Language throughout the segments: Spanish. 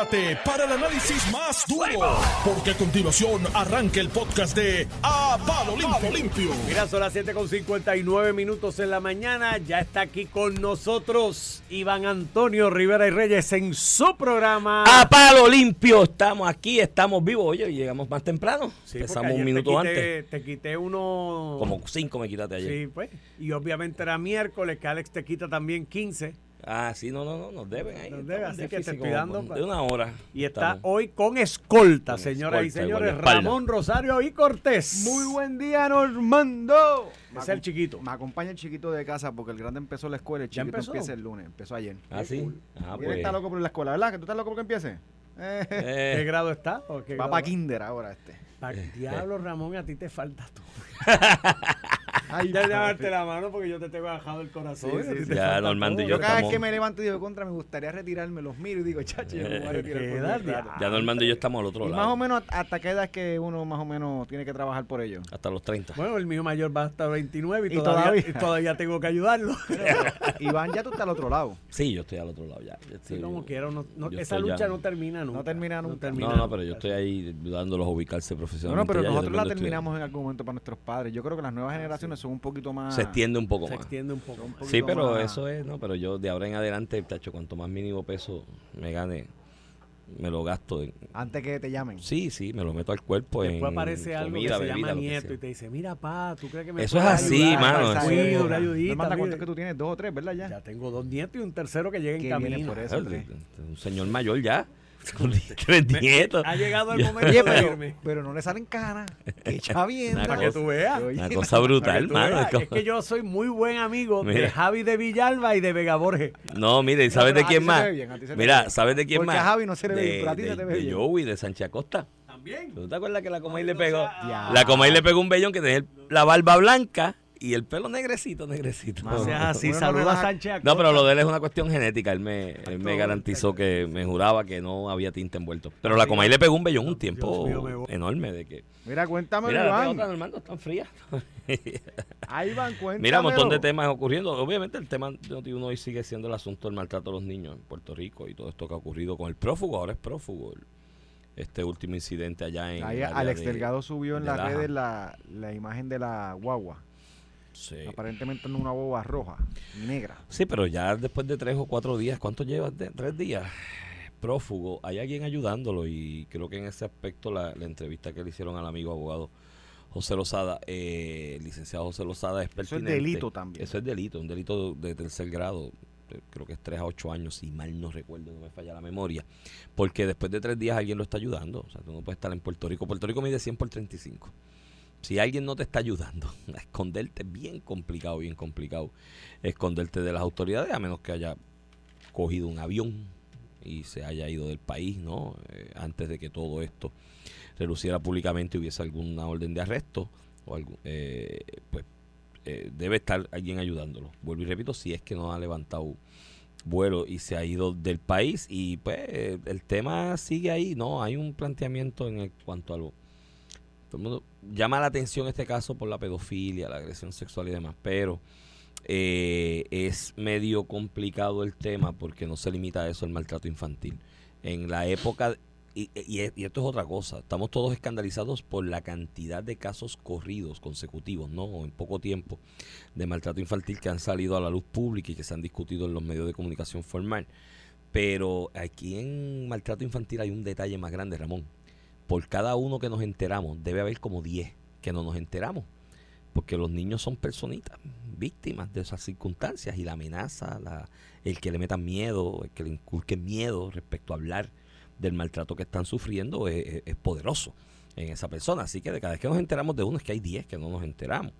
Prepárate para el análisis más duro, porque a continuación arranca el podcast de A Palo Limpio. Limpio. Mira, son las 7 con 59 minutos en la mañana. Ya está aquí con nosotros Iván Antonio Rivera y Reyes en su programa. A palo limpio, estamos aquí, estamos vivos. Oye, llegamos más temprano. Sí, Empezamos un minuto te quité- antes. Te quité uno. Como cinco me quitaste ayer. Sí, pues. Y obviamente era miércoles, que Alex te quita también 15. Ah, sí, no, no, no, nos deben ahí. Nos debe, estamos en así que te estoy dando De una hora. Y está Estamos. hoy con escolta, Con señoras y señores. Ramón Rosario y Cortés. Muy buen día, Normando. Es el chiquito. Me acompaña el chiquito de casa porque el grande empezó la escuela. El ¿Ya chiquito empezó? empieza el lunes. Empezó ayer. Ah, sí. Ah, Y él pues. está loco por la escuela, ¿verdad? ¿Que tú estás loco porque empiece? Eh, ¿Qué Eh, grado está? ¿O qué va grado para kinder ahora este. Pa- Diablo, Ramón, a ti te falta tú. Ay, Ya de darte la mano porque yo te tengo bajado el corazón. Sí, sí, te Ya, Normando y todo. yo Cada vez estamos- que me levanto y digo contra, me gustaría retirarme, los miro y digo, chacho, yo me voy a retirar ¿Qué por edad, mi rato". diablo? ya Normando y yo estamos al otro Y lado. más o menos hasta qué edad es que uno más o menos tiene que trabajar por ello. Hasta los 30. Bueno, el mío mayor va hasta 29 y, Y todavía, todavía. y todavía tengo que ayudarlo. Iván, ya tú estás al otro lado. Sí, yo estoy al otro lado ya. Yo Sí, estoy- como quiera, no- no- yo esa lucha ya- no termina nunca. No termina nunca. No, no, pero yo estoy ahí ayudándolos a ubicarse No, profesionalmente. no, pero ya, yo nosotros la terminamos en algún momento para nuestros padres. Yo creo que las nuevas generaciones son un poquito más... Se extiende un poco Se más. extiende un poco. un Sí, pero más- eso es, no, pero yo de ahora en adelante, tacho, cuanto más mínimo peso me gane, me lo gasto en, Antes que te llamen. Sí, sí, me lo meto al cuerpo Después en aparece algo comida, que se bebida, llama nieto y te dice, mira, pa, ¿tú crees que me Eso es así, ayudar? mano, eso ayuda, es- una ayudita, mire. ¿cuántos que tú tienes? ¿Dos o tres, verdad ya? Ya tengo dos nietos y un tercero que llega en camino. por eso. Ah, Un señor mayor ya, tres nietos. Ha llegado el momento Oye, de pero, irme. pero no le salen canas. Echa bien. Para que tú veas. Una cosa que brutal, mano. es que yo soy muy buen amigo de. Javi de Villalba y de Vega Borges. No, mire, ¿y No, ¿sabes de quién más? Mira. ¿sabes de quién Porque más? a Javi no se le ve de, bien, pero a ti de- se te ve de bien. Joey, de Sánchez Acosta. También. ¿Tú te acuerdas que la Comay le pegó? La Comay le pegó un bellón que tenía la barba blanca y el pelo negrecito, negrecito. No seas así, saluda a Sánchez Acosta. No, pero lo de él es una cuestión genética. Él me, él me garantizó que me juraba que no había tinta envuelto. Pero la Comay le pegó un bellón un tiempo mío, enorme de que. Mira, cuéntame, Mira, Iván. Normando, están frías. Ahí van, cuéntame. Mira, un montón de temas ocurriendo. Obviamente el tema de uno hoy sigue siendo el asunto del maltrato a los niños en Puerto Rico y todo esto que ha ocurrido con el prófugo. Ahora es prófugo. el- Este último incidente allá en. Ahí Alex de- Delgado subió en de las redes la, la imagen de la guagua. Sí. Aparentemente en una guagua roja, negra. Sí, pero ya después de tres o cuatro días, ¿cuánto llevas? Tres días. Prófugo, hay alguien ayudándolo y creo que en ese aspecto la, la entrevista que le hicieron al amigo abogado José Lozada, eh, el licenciado José Lozada es Eso es pertinente. delito también. Eso es delito, un delito de tercer grado, eh, creo que es tres a ocho años, si mal no recuerdo, no me falla la memoria, porque después de tres días alguien lo está ayudando, o sea, tú no puedes estar en Puerto Rico, Puerto Rico mide 100 por 35. Si alguien no te está ayudando a esconderte, es bien complicado, bien complicado esconderte de las autoridades, a menos que haya cogido un avión y se haya ido del país, ¿no? Eh, antes de que todo esto reluciera públicamente y hubiese alguna orden de arresto, o algún, eh, pues eh, debe estar alguien ayudándolo. Vuelvo y repito, si es que no ha levantado vuelo y se ha ido del país y pues eh, el tema sigue ahí, ¿no? Hay un planteamiento en el- cuanto a lo... Todo el mundo llama la atención este caso por la pedofilia, la agresión sexual y demás, pero eh, es medio complicado el tema porque no se limita a eso el maltrato infantil. En la época, y, y- y esto es otra cosa, estamos todos escandalizados por la cantidad de casos corridos, consecutivos, ¿no? En poco tiempo, de maltrato infantil que han salido a la luz pública y que se han discutido en los medios de comunicación formal. Pero aquí en maltrato infantil hay un detalle más grande, Ramón. Por cada uno que nos enteramos, debe haber como 10 que no nos enteramos porque los niños son personitas, víctimas de esas circunstancias y la amenaza, la, el que le metan miedo, el que le inculquen miedo respecto a hablar del maltrato que están sufriendo es- es poderoso en esa persona. Así que de cada vez que nos enteramos de uno es que hay 10 que no nos enteramos.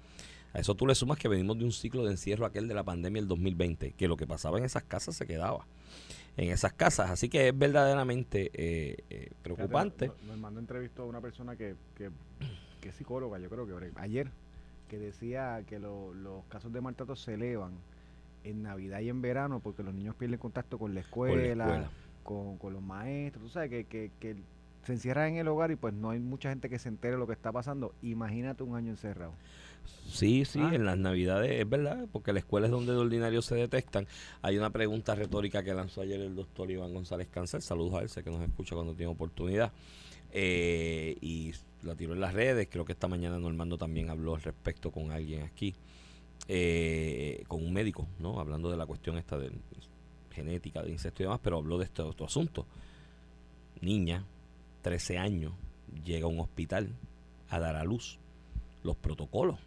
A eso tú le sumas que venimos de un ciclo de encierro aquel de la pandemia del 2020, que lo que pasaba en esas casas se quedaba en esas casas. Así que es verdaderamente eh, eh, preocupante. Fíjate, Nos mandó entrevistó a una persona que, que, que es psicóloga, yo creo que ayer, que decía que lo- los casos de maltrato se elevan en Navidad y en verano porque los niños pierden contacto con la escuela, escuela. con, con los maestros, tú sabes que, que, que se encierran en el hogar y pues no hay mucha gente que se entere de lo que está pasando. Imagínate un año encerrado. Sí, sí, Ah. en las navidades es verdad, porque la escuela es donde de ordinario se detectan. Hay una pregunta retórica que lanzó ayer el doctor Iván González Cáncer, saludos a él, sé que nos escucha cuando tiene oportunidad, eh, y la tiró en las redes, creo que esta mañana Normando también habló al respecto con alguien aquí, eh, con un médico, ¿no? Hablando de la cuestión esta de genética, de insectos y demás, pero habló de este otro asunto. Niña, 13 años, llega a un hospital a dar a luz los protocolos.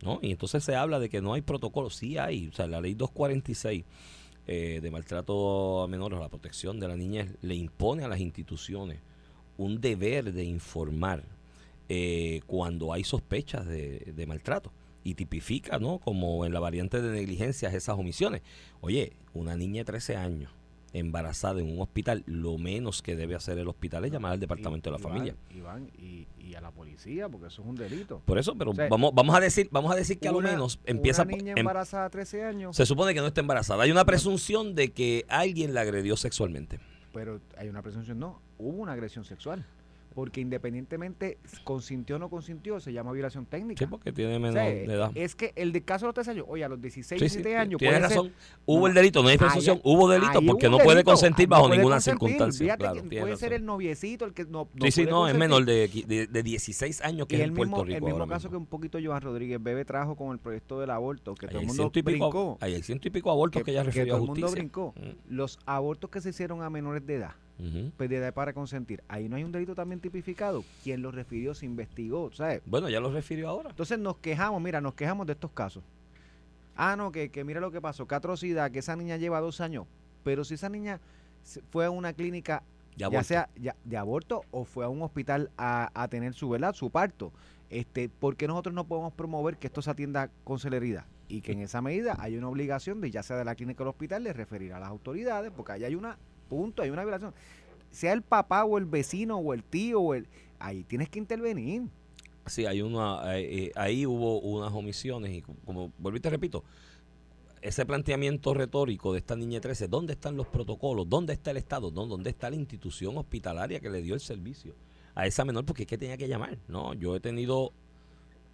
¿no? Y entonces se habla de que no hay protocolos, sí hay, o sea, la ley 246 eh, de maltrato a menores, la protección de la niñez, le impone a las instituciones un deber de informar eh, cuando hay sospechas de, maltrato y tipifica, ¿no? Como en la variante de negligencias esas omisiones. Oye, una niña de 13 años embarazada en un hospital, lo menos que debe hacer el hospital es llamar al departamento de la Iván, familia. Iván, y, y a la policía, porque eso es un delito. Por eso, pero O sea, vamos, vamos a decir, vamos a decir que a lo Una- menos empieza Una niña em- embarazada a 13 años, se supone que no está embarazada. Hay una presunción de que alguien la agredió sexualmente. pero hay una presunción, no, hubo una agresión sexual. Porque independientemente consintió o no consintió, se llama violación técnica. Sí, porque tiene O menor sea, de edad. Es que el de caso de los 13 años, oye, a los 16, Sí, sí, 17 años, tienes puede ser- razón. Hubo No, el delito, no hay presunción. Hubo delito porque hubo no puede delito, consentir no bajo puede ninguna consentir. circunstancia. Claro, que puede ser razón. el noviecito el que no, no sí, sí, puede no, es consentir. menor de, de, de 16 años que y es el en mismo, Puerto Rico. el mismo caso que mismo. un poquito Johan Rodríguez Bebe trajo con el proyecto del aborto, que Ahí todo el hay mundo brincó. hay ciento y pico abortos que, ella refirió a todo el mundo justicia. brincó. Mm, Los abortos que se hicieron a menores de edad, de edad para consentir, ahí no hay un delito también tipificado. ¿Quién lo refirió? Se investigó, ¿sabes? Bueno, ya lo refirió ahora. Entonces nos quejamos, mira, nos quejamos de estos casos. Ah, no, que, que mira lo que pasó, qué atrocidad, que esa niña lleva dos años. Pero si esa niña fue a una clínica, Ya sea ya- de aborto o fue a un hospital a, a tener su verdad, su parto, este, ¿por qué nosotros no podemos promover que esto se atienda con celeridad? Y que en esa medida hay una obligación de, ya sea de la clínica o el hospital, de referir a las autoridades, porque ahí hay una punto, hay una violación. Sea el papá o el vecino o el tío o el... Ahí tienes que intervenir. Sí, hay una, eh, eh, ahí hubo unas omisiones y co- como y te repito, ese planteamiento retórico de esta niña de 13, ¿dónde están los protocolos? ¿Dónde está el Estado? ¿No? ¿Dónde está la institución hospitalaria que le dio el servicio a esa menor? Porque es que tenía que llamar, ¿no? Yo he tenido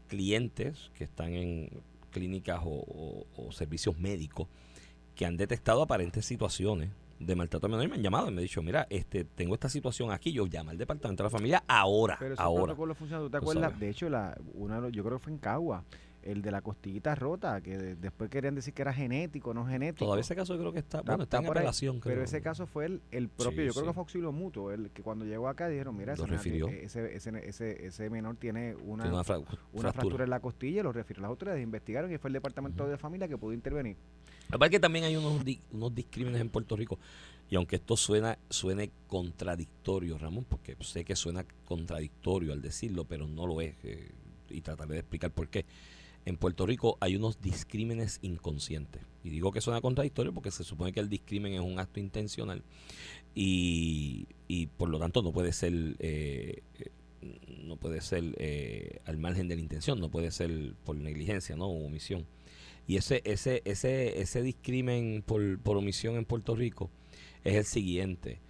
clientes que están en clínicas o servicios médicos que han detectado aparentes situaciones de maltrato a menor y me han llamado y me han dicho, mira, este, tengo esta situación aquí, yo llamo al departamento de la familia ahora, Pero ahora. protocolo funciona, ¿tú te acuerdas? De hecho, la, una, yo creo que fue en Cagua, el de la costillita rota, que de- después querían decir que era genético, no genético. Todavía ese caso yo creo que está, bueno, está, en por ahí. apelación. Pero creo. ese caso fue el, el propio, Sí, yo creo sí. que fue auxilio mutuo, el que cuando llegó acá dijeron, mira, ese, refirió. ese, ese, ese, ese menor tiene una, Tiene una, fra- una fractura. fractura en la costilla, lo refirió a las autoridades, investigaron y fue el departamento de familia que pudo intervenir. Aparte que también hay unos, di- unos discrímenes en Puerto Rico. Y aunque esto suena suene contradictorio, Ramón, porque sé que suena contradictorio al decirlo, pero no lo es. eh, y trataré de explicar por qué. En Puerto Rico hay unos discrímenes inconscientes. Y digo que suena contradictorio porque se supone que el discrimen es un acto intencional. Y, y por lo tanto no puede ser... eh, no puede ser eh, al margen de la intención, no puede ser por negligencia, ¿no? O omisión. Y ese, ese, ese, ese discrimen por, por omisión en Puerto Rico es el siguiente.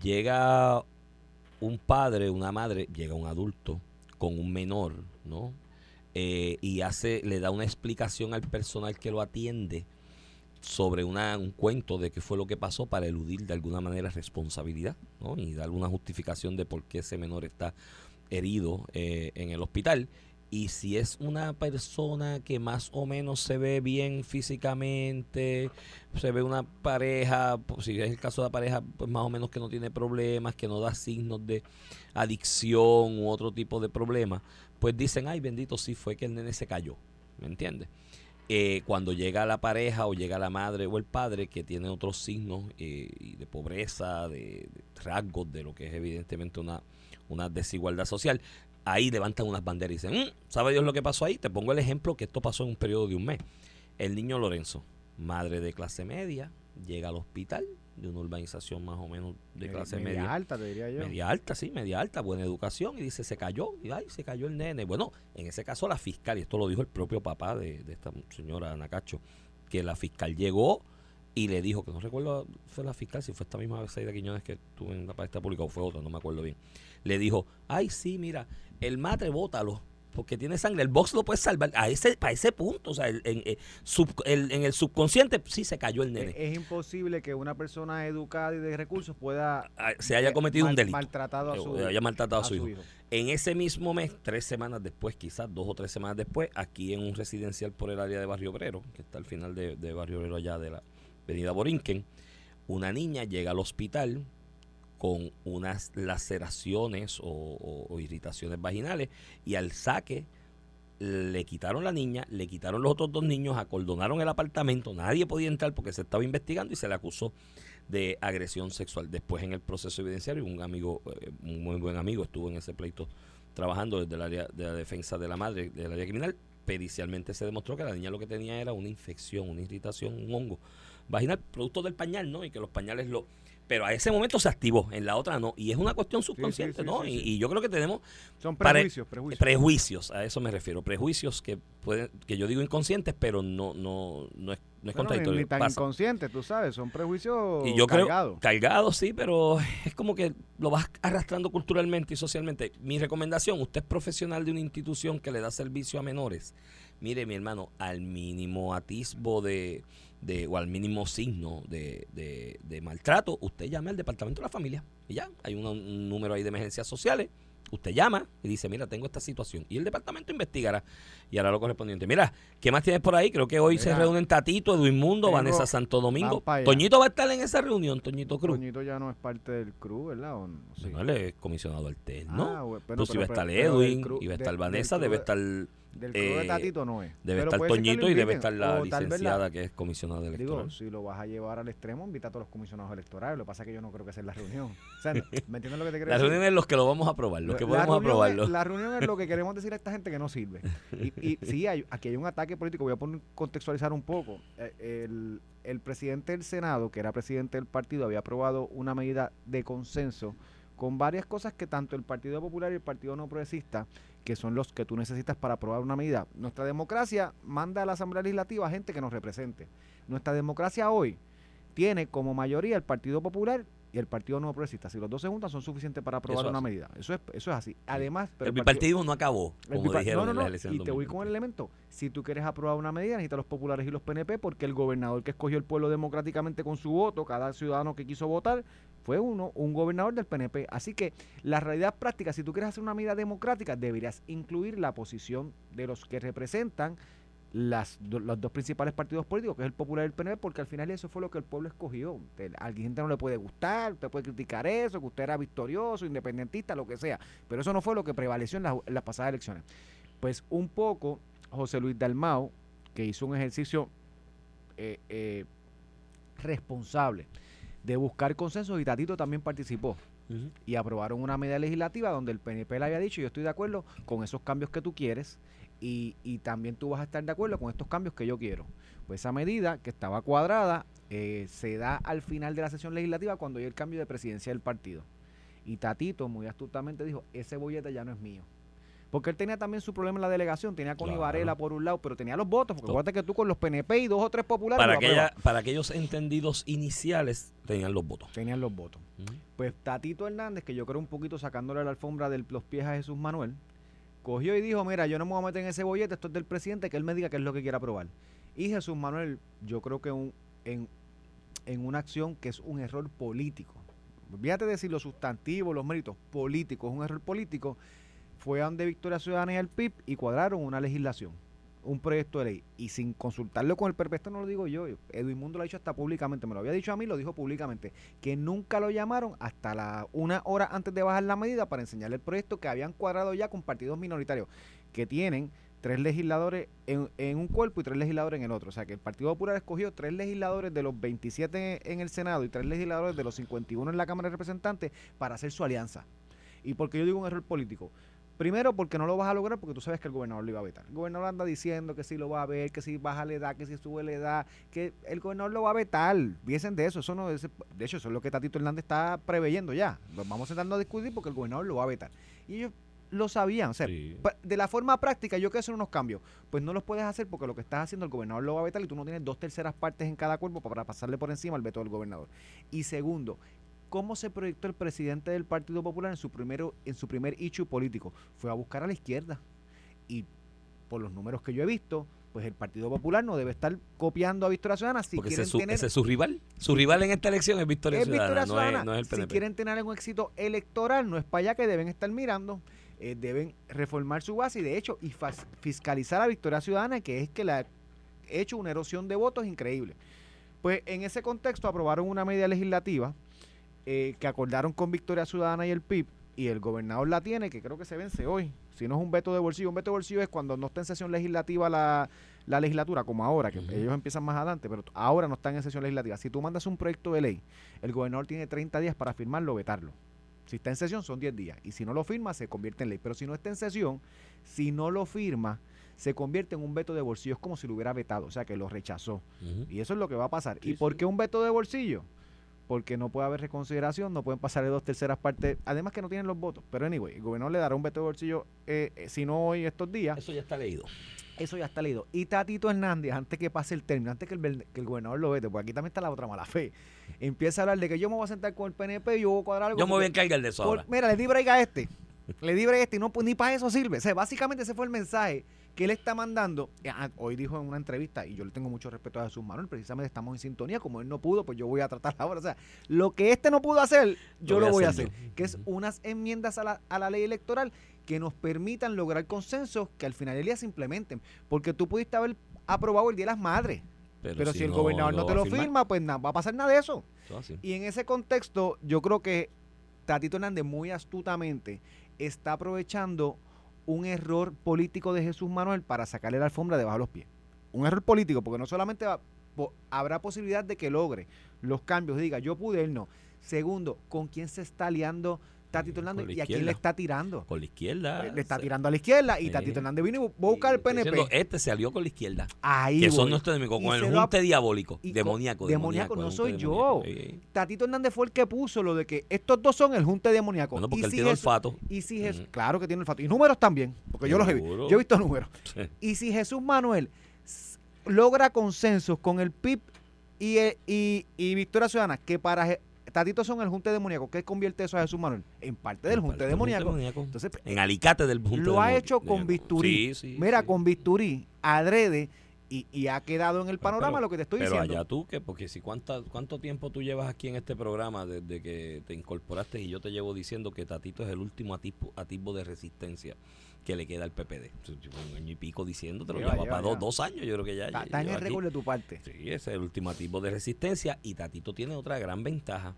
Llega un padre, una madre, llega un adulto con un menor, ¿no? Eh, y hace, le da una explicación al personal que lo atiende sobre una, un cuento de qué fue lo que pasó para eludir de alguna manera responsabilidad, ¿no? Y dar una justificación de por qué ese menor está herido eh, en el hospital. Y si es una persona que más o menos se ve bien físicamente, se ve una pareja, si es el caso de la pareja, pues más o menos que no tiene problemas, que no da signos de adicción u otro tipo de problemas, pues dicen, ay bendito, sí fue que el nene se cayó, ¿me entiendes? Eh, cuando llega la pareja o llega la madre o el padre que tiene otros signos eh, de pobreza, de, de rasgos de lo que es evidentemente una, una desigualdad social, ahí levantan unas banderas y dicen, "Mm, ¿sabe Dios lo que pasó ahí? Te pongo el ejemplo que esto pasó en un periodo de un mes. El niño Lorenzo, madre de clase media, llega al hospital de una urbanización más o menos de clase media media. alta, te diría yo. Media alta, sí, media alta, buena educación. Y dice, se cayó, y ay, se cayó el nene. Bueno, en ese caso la fiscal, y esto lo dijo el propio papá de, de esta señora Anacacho, que la fiscal llegó y le dijo, que no recuerdo, fue la fiscal, si fue esta misma vez de Quiñones que tuvo en la palestra pública o fue otra, no me acuerdo bien. Le dijo, ay, sí, mira, el madre bótalo, porque tiene sangre. El box lo puede salvar a ese, para ese punto. O sea, en, eh, sub- el- en el subconsciente sí se cayó el nene. Es, imposible que una persona educada y de recursos pueda Ah, se haya eh, cometido un delito. maltratado a su, haya maltratado a su hijo. En ese mismo mes, tres semanas después, quizás dos o tres semanas después, aquí en un residencial por el área de Barrio Obrero, que está al final de, de Barrio Obrero allá de la avenida Borinquen, una niña llega al hospital con unas laceraciones o, irritaciones vaginales y al saque le quitaron la niña, le quitaron los otros dos niños, acordonaron el apartamento, nadie podía entrar porque se estaba investigando y se le acusó de agresión sexual. Después en el proceso evidenciario, un amigo, eh, un muy buen amigo, estuvo en ese pleito trabajando desde el área de la defensa de la madre, del área criminal. Pericialmente se demostró que la niña lo que tenía era una infección, una irritación, un hongo vaginal, producto del pañal, ¿no? Y que los pañales lo... Pero a ese momento se activó, en la otra no. Y es una cuestión subconsciente, sí, ¿no? y, yo creo que tenemos Son prejuicios, prejuicios. prejuicios, a eso me refiero. Prejuicios que pueden, que yo digo inconscientes, pero no, no, no es, no es contradictorio. ni tan Pasa. inconscientes, tú sabes, son prejuicios Y yo creo, cargados. cargado sí, pero es como que lo vas arrastrando culturalmente y socialmente. Mi recomendación, usted es profesional de una institución que le da servicio a menores. Mire, mi hermano, al mínimo atisbo de, de o al mínimo signo de, de- de maltrato, usted llame al departamento de la familia. Y ya, hay un, un número ahí de emergencias sociales. Usted llama y dice, mira, tengo esta situación. Y el departamento investigará y hará lo correspondiente. Mira, ¿qué más tienes por ahí? Creo que hoy se reúnen Tatito, Edwin Mundo, Vanessa Santo Domingo. Toñito va a estar en esa reunión, Toñito Cruz. Toñito ya no es parte del crew, ¿verdad? ¿O no? Sí. No, él es comisionado alterno. Ah, bueno, pues si va a estar Edwin, crew- iba a estar Vanessa, debe de- estar, Del crew de eh, Tatito no es. debe Pero estar Toñito y debe estar la licenciada que es comisionada Digo, electoral. si lo vas a llevar al extremo, invita a todos los comisionados electorales. Lo que pasa es que yo no creo que sea la reunión. O sea, ¿me entiendes lo que te quiero la decir? reunión es los que lo vamos a aprobar, los que La podemos es- aprobarlo. la reunión es lo que queremos decir a esta gente que no sirve. Y, y sí, hay, aquí hay un ataque político. Voy a poner, contextualizar un poco. Eh, El, el presidente del Senado, que era presidente del partido, había aprobado una medida de consenso con varias cosas que tanto el Partido Popular y el Partido No Progresista, que son los que tú necesitas para aprobar una medida. Nuestra democracia manda a la Asamblea Legislativa gente que nos represente. Nuestra democracia hoy tiene como mayoría el Partido Popular y el Partido No Progresista. Si los dos se juntan, son suficientes para aprobar Eso una así. medida. Eso es, eso es así. Además, pero el bipartidismo no acabó, como dijeron no, no, en las no, Y te voy con el elemento. Si tú quieres aprobar una medida, necesitas los populares y los PNP, porque el gobernador que escogió el pueblo democráticamente con su voto, cada ciudadano que quiso votar, fue uno, un gobernador del PNP. Así que la realidad práctica, si tú quieres hacer una medida democrática, deberías incluir la posición de los que representan las, los dos principales partidos políticos, que es el Popular y el PNP, porque al final eso fue lo que el pueblo escogió. Alguien gente no le puede gustar, usted puede criticar eso, que usted era victorioso, independentista, lo que sea, pero eso no fue lo que prevaleció en, las- en las pasadas elecciones. Pues un poco José Luis Dalmao, que hizo un ejercicio eh, eh, responsable de buscar consensos y Tatito también participó y aprobaron una medida legislativa donde el PNP le había dicho yo estoy de acuerdo con esos cambios que tú quieres y, y también tú vas a estar de acuerdo con estos cambios que yo quiero. Pues esa medida que estaba cuadrada eh, se da al final de la sesión legislativa cuando hay el cambio de presidencia del partido. Y Tatito muy astutamente dijo, ese bollete ya no es mío. Porque él tenía también su problema en la delegación, tenía con Claro. Varela por un lado, pero tenía los votos, porque acuérdate que tú con los PNP y dos o tres populares para, aquella, para aquellos entendidos iniciales tenían los votos. tenían los votos. Pues Tatito Hernández, que yo creo un poquito sacándole la alfombra de los pies a Jesús Manuel, cogió y dijo, mira, yo no me voy a meter en ese bollete, esto es del presidente, que él me diga qué es lo que quiere aprobar. Y Jesús Manuel, yo creo que un- en, en una acción que es un error político, olvídate de decir los sustantivos, los méritos políticos, es un error político, fue a donde Victoria Ciudadana y el PIB y cuadraron una legislación, un proyecto de ley. Y sin consultarlo con el perfecto, no lo digo yo, Edwin Mundo lo ha dicho hasta públicamente, me lo había dicho a mí, lo dijo públicamente, que nunca lo llamaron hasta la una hora antes de bajar la medida para enseñarle el proyecto que habían cuadrado ya con partidos minoritarios, que tienen tres legisladores en un cuerpo y tres legisladores en el otro. O sea que el Partido Popular escogió tres legisladores de los 27 en el Senado y tres legisladores de los 51 en la Cámara de Representantes para hacer su alianza. ¿Y porque yo digo un error político? Primero, porque no lo vas a lograr porque tú sabes que el gobernador lo iba a vetar. El gobernador anda diciendo que si lo va a ver, que si baja la edad, que si sube la edad, que el gobernador lo va a vetar. Viesen de eso. eso no es, de hecho, eso es lo que Tatito Hernández está preveyendo ya. Nos vamos sentando a discutir porque el gobernador lo va a vetar. Y ellos lo sabían. O sea, Sí. de la forma práctica, yo quiero hacer unos cambios. Pues no los puedes hacer porque lo que estás haciendo el gobernador lo va a vetar y tú no tienes dos terceras partes en cada cuerpo para pasarle por encima al veto del gobernador. Y segundo, ¿cómo se proyectó el presidente del Partido Popular en su primero, en su primer issue político? Fue a buscar a la izquierda. y por los números que yo he visto, pues el Partido Popular no debe estar copiando a Victoria Ciudadana si Porque quieren es, su, tener ese es su rival. Su rival en esta elección es Victoria es Ciudadana, Victoria no es- Ciudadana. no es el Si quieren tener un éxito electoral, no es para allá que deben estar mirando. eh, deben reformar su base y de hecho y fas- fiscalizar a Victoria Ciudadana, que es que le ha hecho una erosión de votos increíble. Pues en ese contexto aprobaron una medida legislativa eh, que acordaron con Victoria Ciudadana y el PIB y el gobernador la tiene, que creo que se vence hoy. Si no es un veto de bolsillo, un veto de bolsillo es cuando no está en sesión legislativa la, la legislatura, como ahora, que ellos empiezan más adelante, pero ahora no están en sesión legislativa. Si tú mandas un proyecto de ley, el gobernador tiene 30 días para firmarlo o vetarlo. Si está en sesión son 10 días y si no lo firma se convierte en ley. Pero si no está en sesión, si no lo firma, se convierte en un veto de bolsillo. Es como si lo hubiera vetado, o sea que lo rechazó. Y eso es lo que va a pasar. Sí, ¿Y por sí. qué un veto de bolsillo? Porque no puede haber reconsideración, no pueden pasar de dos terceras partes, además que no tienen los votos. Pero anyway, el gobernador le dará un veto de bolsillo, eh, eh, si no hoy, estos días. Eso ya está leído. Eso ya está leído. Y Tatito Hernández, antes que pase el término, antes que el, que el gobernador lo vete, porque aquí también está la otra mala fe, empieza a hablar de que yo me voy a sentar con el PNP y yo voy a cuadrar algo. Yo me voy a encargar de eso por- ahora. mira, le di break a este. Le di break a este y no, pues, ni para eso sirve. O sea, básicamente ese fue el mensaje que él está mandando. Eh, ah, Hoy dijo en una entrevista, y yo le tengo mucho respeto a Jesús Manuel, precisamente estamos en sintonía. Como él no pudo, pues yo voy a tratar ahora. O sea, lo que este no pudo hacer, yo lo, voy a hacer. Que es unas enmiendas a la, a la ley electoral que nos permitan lograr consensos que al final del día se implementen. Porque tú pudiste haber aprobado el Día de las Madres, pero, si, el gobernador no, te lo firmar, firma, pues nada, va a pasar nada de eso. eso. Y en ese contexto, yo creo que Tatito Hernández muy astutamente está aprovechando un error político de Jesús Manuel para sacarle la alfombra debajo de los pies. Un error político, porque no solamente habrá posibilidad de que logre los cambios, diga yo pude, él no. Segundo, ¿con quién se está aliando Hernández la y a quién le está tirando? Con la izquierda. Le está tirando a la izquierda y Sí. Tatito Hernández vino y bu- busca el estoy PNP. diciendo, este se alió con la izquierda. Ahí que voy. son nuestros enemigos. Con el junte diabólico. y demoníaco. demoníaco, no el soy yo. Sí. Tatito Hernández fue el que puso lo de que estos dos son el junte demoníaco. Bueno, porque Y él si tiene Jesús- olfato. Y si Jesús, Ujú. claro que tiene olfato. Y números también, porque yo los he visto. Yo he visto números. Y si Jesús Manuel logra consensos con el PIB y, y, y Victoria Ciudadana, que para Tatito son el junte demoníaco, ¿qué convierte eso a Jesús Manuel? En parte del En junte parte demoníaco. demoníaco. Entonces, En alicate del junte lo ha hecho con bisturí. Sí, sí, Mira, sí. con bisturí, adrede, y, y ha quedado en el panorama pero- lo que te estoy Pero diciendo. allá tú, que porque si cuánta, cuánto tiempo tú llevas aquí en este programa desde que te incorporaste y yo te llevo diciendo que Tatito es el último atisbo, atisbo de resistencia que le queda al PPD. Llevo Un año y pico diciéndotelo, Lleva, lleva lleva, para dos, dos años, yo creo que ya. Está, en el récord de tu parte. Sí, ese es el último atisbo de resistencia y Tatito tiene otra gran ventaja.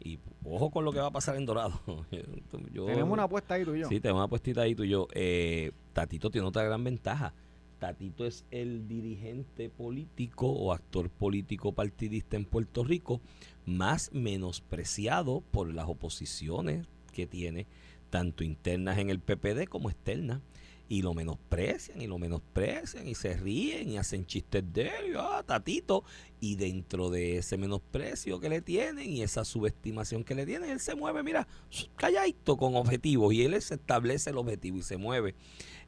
Y ojo con lo que va a pasar en Dorado. Yo- Tenemos una apuesta ahí tú y yo. Sí, tenemos una puestita ahí tú y yo. Eh, Tatito tiene otra gran ventaja. Tatito es el dirigente político o actor político partidista en Puerto Rico más menospreciado por las oposiciones que tiene, tanto internas en el PPD como externas. Y lo menosprecian y lo menosprecian y se ríen y hacen chistes de él. ah, Tatito. Y dentro de ese menosprecio que le tienen y esa subestimación que le tienen, él se mueve, mira, calladito con objetivos. Y él se establece el objetivo y se mueve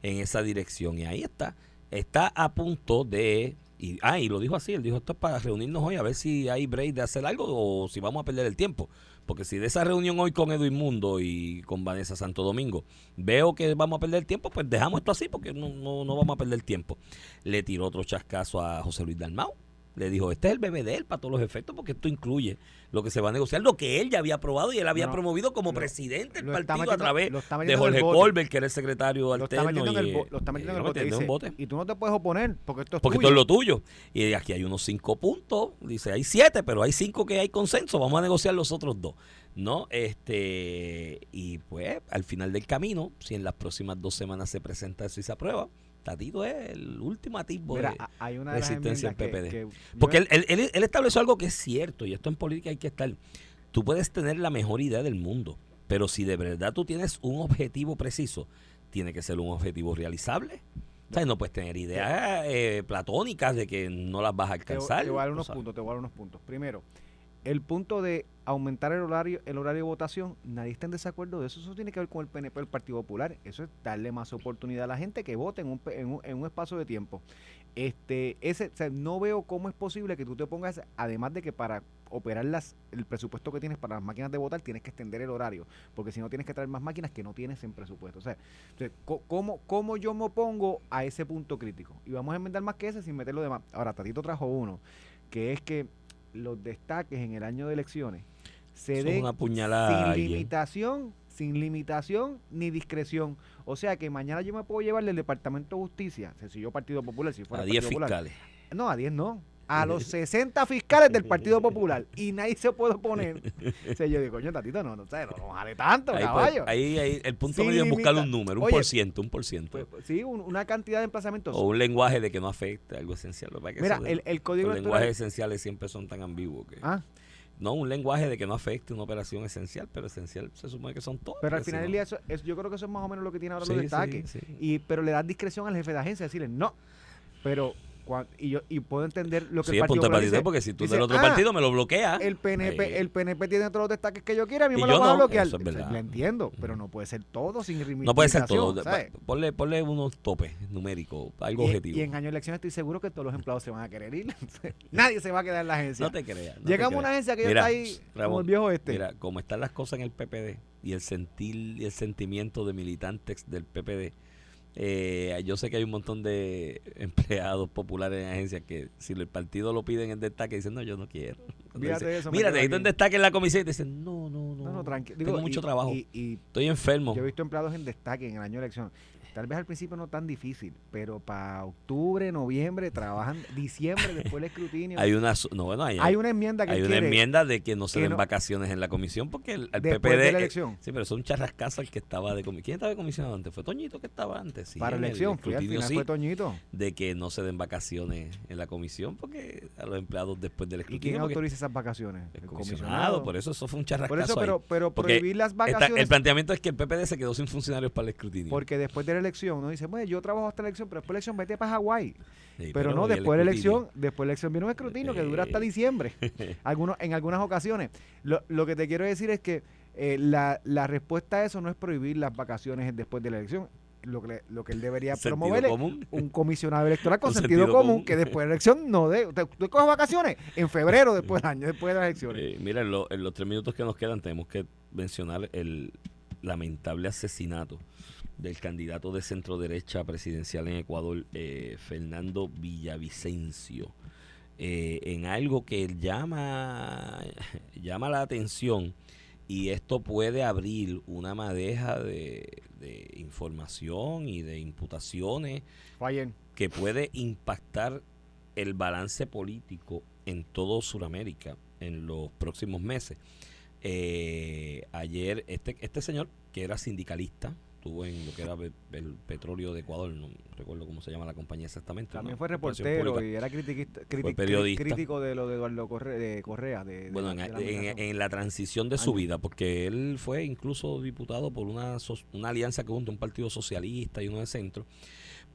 en esa dirección. Y ahí está. Está a punto de. Y, ah, y lo dijo así: él dijo esto es para reunirnos hoy a ver si hay break de hacer algo o si vamos a perder el tiempo. Porque si de esa reunión hoy con Edwin Mundo y con Vanessa Santo Domingo veo que vamos a perder tiempo, pues dejamos esto así porque no, no, no vamos a perder tiempo. Le tiró otro chascazo a José Luis Dalmau. Le dijo, este es el bebé de él para todos los efectos porque esto incluye lo que se va a negociar, lo que él ya había aprobado y él había No, promovido como lo- presidente del lo está partido a través lo está de en Jorge. Colbert, que era el secretario Lo está alterno. en el, y, lo está metiendo en y el lo bote. en. Y tú no te puedes oponer porque esto es Porque tuyo. esto es lo tuyo. Y aquí hay unos cinco puntos. Dice, hay siete, pero hay cinco que hay consenso. Vamos a negociar los otros dos. ¿No? Este, y pues, al final del camino, si en las próximas dos semanas se presenta eso y se aprueba, Tatito es el último atisbo Mira, de- hay una resistencia al PPD. que Porque él, él- él- él estableció algo que es cierto, y esto en política hay que estar. Tú puedes tener la mejor idea del mundo, pero si de verdad tú tienes un objetivo preciso, tiene que ser un objetivo realizable. O sea, no puedes tener ideas eh, platónicas de que no las vas a te, te alcanzar. voy a dar unos sabes. puntos, te voy a dar unos puntos. Primero, el punto de aumentar el horario, el horario de votación, nadie está en desacuerdo de eso. Eso tiene que ver con el PNP, el Partido Popular. Eso es darle más oportunidad a la gente que vote en un, en un, en un espacio de tiempo. Este, ese, o sea, no veo cómo es posible que tú te pongas, además de que para operar las, el presupuesto que tienes para las máquinas de votar, tienes que extender el horario, porque si no tienes que traer más máquinas que no tienes en presupuesto. O sea, entonces, co- ¿cómo, ¿cómo yo me opongo a ese punto crítico? Y vamos a enmendar más que ese sin meter lo demás. Ahora, Tatito trajo uno, que es que los destaques en el año de elecciones se den una puñalada a sin alguien. limitación, sin limitación ni discreción. O sea que mañana yo me puedo llevar del Departamento de Justicia, si yo Partido Popular, si fuera A 10 Partido Popular, fiscales. no, a 10 no. A los 60 fiscales del Partido Popular. Y nadie se puede oponer. O sea, yo digo, coño, tatito, no, no, no, no jale tanto, Ahí, pues, caballo. ahí, ahí, el punto medio es buscarle un número, un Oye, por ciento, un por ciento. Pues, pues, sí, un- una cantidad de emplazamientos. o un lenguaje de que no afecte, algo esencial. Que que Mira, el, el código los lenguajes esenciales siempre son tan ambiguos que... Ah, No, un lenguaje de que no afecte una operación esencial, pero esencial se supone que son todos. pero al final del día, eso, es- yo creo que eso es más o menos lo que tiene ahora Sí, los destaques. sí. Y, pero le das discreción al jefe de agencia, decirle no. Pero, cuan- y yo y puedo entender lo que Sí, el es punto Partido dice, porque si tú dice, del otro "Ah, partido me lo bloqueas. el PNP, el PNP tiene todos los destaques que yo quiera, a mí Y me yo lo van a no, bloquear. eso es verdad. Lo entiendo, pero no puede ser todo sin limitación. no puede ser todo. ¿sabes? Ponle, ponle unos topes numéricos, algo Y, objetivo. y en año de elecciones estoy seguro que todos los empleados se van a querer ir. Nadie se va a quedar en la agencia. no te creas. no Llegamos a una agencia que ya Mira, está ahí como Ramón, el viejo este. Mira, como están las cosas en el PPD y el sentir y el sentimiento de militantes del PPD, eh, yo sé que hay un montón de empleados populares en agencias que si el partido lo piden en destaque dicen no, yo no quiero. Dicen, eso, Mira, necesito en aquí". destaque en la comisión y te dicen no, no, no, no, no, tranquilo. tengo Digo, mucho y- trabajo, Y, y estoy enfermo. yo he visto empleados en destaque en el año de elección. Tal vez al principio no tan difícil, pero para octubre, noviembre, trabajan diciembre después del escrutinio. Hay una, no, bueno, hay, Hay una enmienda que hay una enmienda de que no se que den no- vacaciones en la comisión porque el, el después PPD de la eh, elección. Sí, pero son charrascazos el que estaba de comisionado. ¿Quién estaba de comisionado antes? Fue Toñito que estaba antes. Sí, para el elección, al final sí, fue Toñito. de que no se den vacaciones en la comisión porque a los empleados después del ¿Y escrutinio. quién porque autoriza esas vacaciones? el El comisionado, comisionado. por eso eso fue un charrascazo Por eso, ahí. pero, pero prohibir las vacaciones. el planteamiento es que el PPD se quedó sin funcionarios para el escrutinio. Porque después de la elección uno dice, bueno, yo trabajo hasta la elección, pero después de la elección vete para Hawái. Sí, Pero, no, después de la elección, después de la elección viene un escrutinio que dura hasta Eh. diciembre. Algunos, en algunas ocasiones. Lo, lo que te quiero decir es que eh, la, la respuesta a eso no es prohibir las vacaciones después de la elección. Lo que, lo que él debería promover es un comisionado electoral con sentido, sentido común, común. que después de la elección no dé. ¿Usted, usted coge vacaciones? En febrero después del año, después de las elecciones. Eh, mira, en, lo- en los tres minutos que nos quedan tenemos que mencionar el lamentable asesinato del candidato de centro derecha presidencial en Ecuador, eh, Fernando Villavicencio, eh, en algo que llama, llama la atención y esto puede abrir una madeja de, de información y de imputaciones que puede impactar el balance político en todo Sudamérica en los próximos meses. Eh, ayer, este, este señor, que era sindicalista, estuvo en lo que era el petróleo de Ecuador, no recuerdo cómo se llama la compañía exactamente. También fue reportero y era critiquista, periodista. crítico de lo de Eduardo de Correa. De, de Bueno, en, de la en- la transición de su vida, porque él fue incluso diputado por una, una alianza que junto un partido socialista y uno de centro.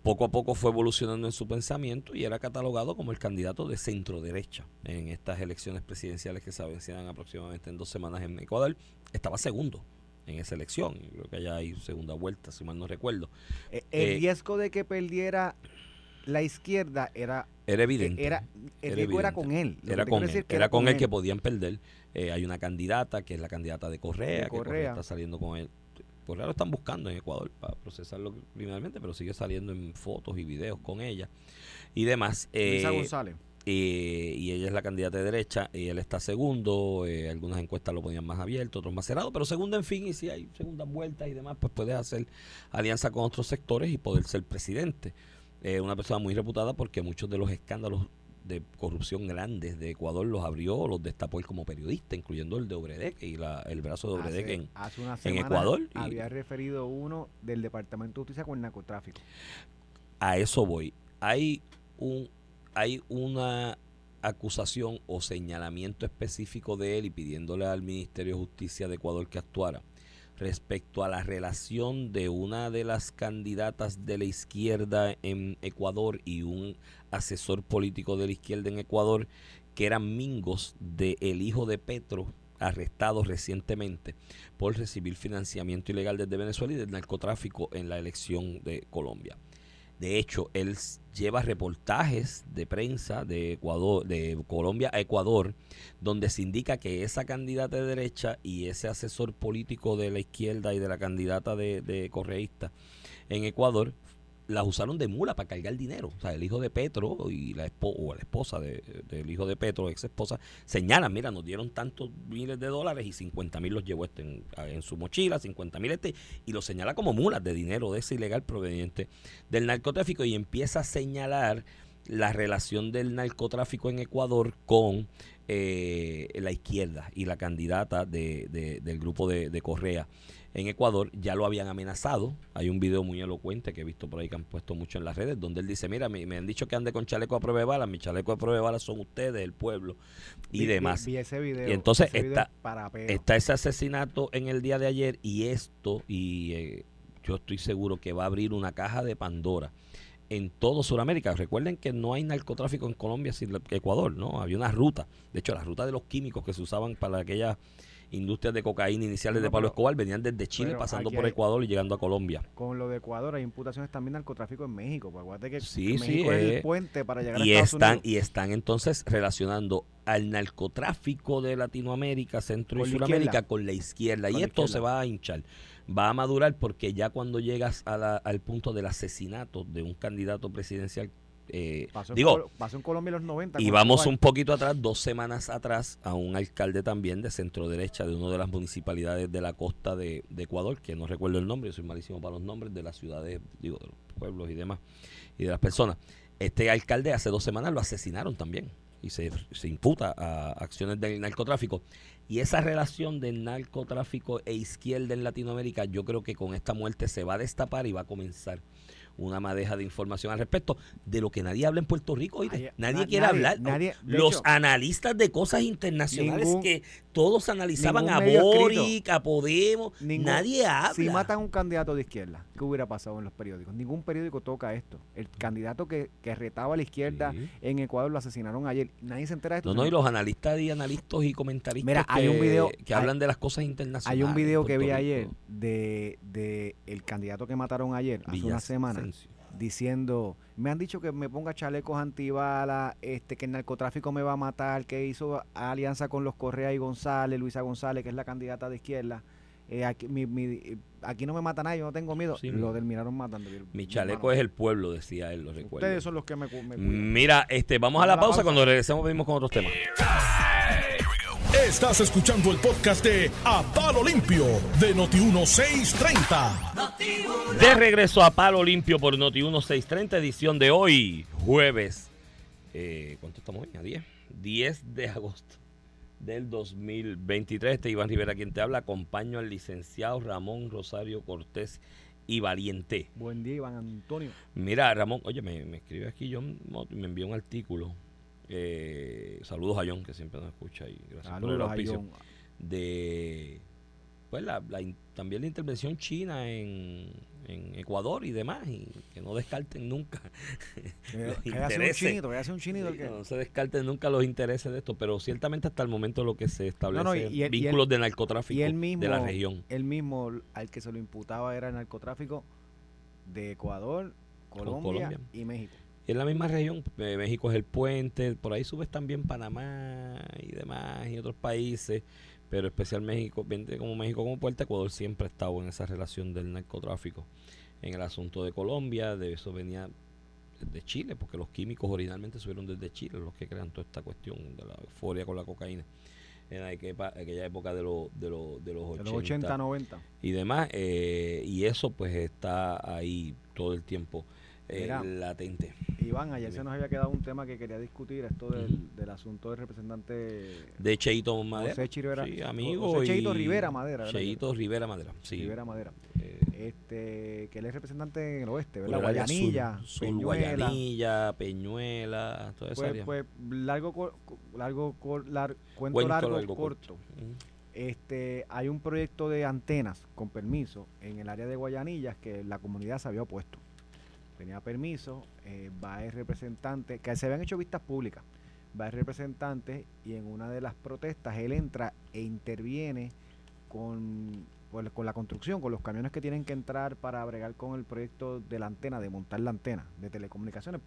Poco a poco fue evolucionando en su pensamiento y era catalogado como el candidato de centro derecha en estas elecciones presidenciales que se avencian aproximadamente en dos semanas en Ecuador. Estaba segundo en esa elección. Creo que allá hay segunda vuelta, si mal no recuerdo. Eh, el eh, riesgo de que perdiera la izquierda era Era evidente. era el riesgo era con él. Era con él, era con él que podían perder. Eh, hay una candidata que es la candidata de Correa, De que Correa Correa. está saliendo con él. Correa lo están buscando en Ecuador para procesarlo criminalmente, pero sigue saliendo en fotos y videos con ella y demás. Luisa González. Eh, y ella es la candidata de derecha y él está segundo. eh, algunas encuestas lo ponían más abierto, otros más cerrado, pero segundo, en fin, y si hay segundas vueltas y demás, pues puedes hacer alianza con otros sectores y poder ser presidente. Eh, una persona muy reputada porque muchos de los escándalos de corrupción grandes de Ecuador los abrió los destapó él como periodista, incluyendo el de Obredec y la, el brazo de Obredec hace, en, hace una en semana Ecuador y- había referido uno del Departamento de Justicia con narcotráfico. a eso voy. Hay un hay una acusación o señalamiento específico de él y pidiéndole al Ministerio de Justicia de Ecuador que actuara respecto a la relación de una de las candidatas de la izquierda en Ecuador y un asesor político de la izquierda en Ecuador que eran mingos del el hijo de Petro arrestados recientemente por recibir financiamiento ilegal desde Venezuela y del narcotráfico en la elección de Colombia De hecho, él lleva reportajes de prensa de Ecuador, de Colombia a Ecuador, donde se indica que esa candidata de derecha y ese asesor político de la izquierda y de la candidata de, de correísta en Ecuador las usaron de mula para cargar dinero. O sea, el hijo de Petro y la, o la esposa de- del hijo de Petro, ex esposa, señalan, mira, nos dieron tantos miles de dólares y 50 mil los llevó este en, su mochila, 50 mil este, y lo señala como mulas de dinero de ese ilegal proveniente del narcotráfico y empieza a señalar la relación del narcotráfico en Ecuador con eh, la izquierda y la candidata de- de- del grupo de Correa en Ecuador ya lo habían amenazado. Hay un video muy elocuente que he visto por ahí que han puesto mucho en las redes, donde él dice, mira, me, me han dicho que ande con chaleco a prueba de balas, mi chaleco a prueba de balas son ustedes, el pueblo y Vi- demás. Vi, ese video. Y entonces ese está-. Está ese asesinato en el día de ayer y esto, y eh, yo estoy seguro que va a abrir una caja de Pandora en todo Sudamérica. Recuerden que no hay narcotráfico en Colombia sin Ecuador, ¿no? Había una ruta. De hecho, la ruta de los químicos que se usaban para aquellas industrias de cocaína iniciales No, de Pablo pero- Escobar venían desde Chile, pasando por Ecuador y llegando a Colombia. Con lo de Ecuador hay imputaciones también de narcotráfico en México. Pues acuérdate que, Sí, que sí, México es eh, el puente para llegar y a Estados están Unidos. y están entonces relacionando al narcotráfico de Latinoamérica, Centro Con y Sudamérica con la izquierda Con y la esto se va a hinchar, va a madurar porque ya cuando llegas a la- al punto del asesinato de un candidato presidencial eh, Pasó, en digo, Col- pasó en Colombia en los 90. y vamos un poquito atrás, dos semanas atrás, a un alcalde también de centro derecha de una de las municipalidades de la costa de, de Ecuador, que no recuerdo el nombre, yo soy malísimo para los nombres, de las ciudades, digo, de los pueblos y demás, y de las personas. Este alcalde hace dos semanas lo asesinaron también y se, se imputa a acciones del narcotráfico. Y esa relación del narcotráfico e izquierda en Latinoamérica, yo creo que con esta muerte se va a destapar y va a comenzar una madeja de información al respecto de lo que nadie habla en Puerto Rico. Ay, nadie na- quiere nadie, hablar. nadie, Los hecho, analistas de cosas internacionales ningún- que todos analizaban a Boric, a Podemos, Ningún- nadie habla. Si matan a un candidato de izquierda, ¿qué hubiera pasado en los periódicos? Ningún periódico toca esto. El candidato que, que retaba a la izquierda Sí. en Ecuador lo asesinaron ayer. Nadie se entera de esto. No, no, y los analistas y analistas y comentaristas Mira, que, hay un video- que hay- hablan de las cosas internacionales. Hay un video que vi ayer de, de el candidato que mataron ayer, hace una semana, Diciendo, me han dicho que me ponga chalecos antibalas, este, que el narcotráfico me va a matar, que hizo alianza con los Correa y González, Luisa González, que es la candidata de izquierda. Eh, aquí, mi- mi- aquí no me mata nadie, yo no tengo miedo. Sí, lo mi- terminaron matando. Mi chaleco es el pueblo, decía él, lo recuerdo. Ustedes son los que me, me cuidan. Mira, este, vamos a la pausa. Cuando regresemos venimos con otros temas. Estás escuchando el podcast de A Palo Limpio de Noti1630. De regreso a Palo Limpio por Noti 1630, edición de hoy, jueves. Eh, ¿Cuánto estamos hoy? A 10. 10 de agosto del 2023. Este Iván Rivera quien te habla. Acompaño al licenciado Ramón Rosario Cortés y Valiente. Buen día, Iván Antonio. Mira, Ramón, oye, me, me escribe aquí Mott, me envió un artículo. Eh, saludos a John, que siempre nos escucha y gracias por el auspicio de pues la, la también la intervención china en, en Ecuador y demás y que no descarten nunca los que un intereses. chinito, que haya sido un chinito el Sí, que... no se descarten nunca los intereses de esto pero ciertamente hasta el momento lo que se establece No, no, y- y él- y vínculos de narcotráfico y él mismo, de la región él mismo al que se lo imputaba era el narcotráfico de Ecuador, Colombia. y México. Y en la misma región eh, México es el puente por ahí subes también Panamá y demás y otros países pero especial México, como México como puerta, Ecuador siempre ha estado en esa relación del narcotráfico. En el asunto de Colombia, de eso venía de Chile, porque los químicos originalmente subieron desde Chile, los que crean toda esta cuestión de la euforia con la cocaína en aquella, época de, los de, los de los De 80, los 80, 90. y demás, eh, y eso pues está ahí todo el tiempo Mira. latente. Iván, ayer se nos había quedado un tema que quería discutir, esto del, del asunto del representante De Cheito Madera. José Rivera. Sí, amigo. José Cheito Rivera Madera. Cheito Rivera Madera, sí. Rivera Madera. Eh, Este, que él es representante en el oeste, ¿verdad? Guayanilla, sur, sur, Peñuela. Guayanilla, Peñuela, toda esa Pues, área. pues, largo, cor- largo, cor- lar- cuento, Cuento largo, largo, corto. Este, hay un proyecto de antenas con permiso en el área de Guayanillas que la comunidad se había opuesto. Tenía permiso, eh, va el representante, que se habían hecho vistas públicas, va el representante y en una de las protestas él entra e interviene con pues, con la construcción, con los camiones que tienen que entrar para bregar con el proyecto de la antena, de montar la antena de telecomunicaciones,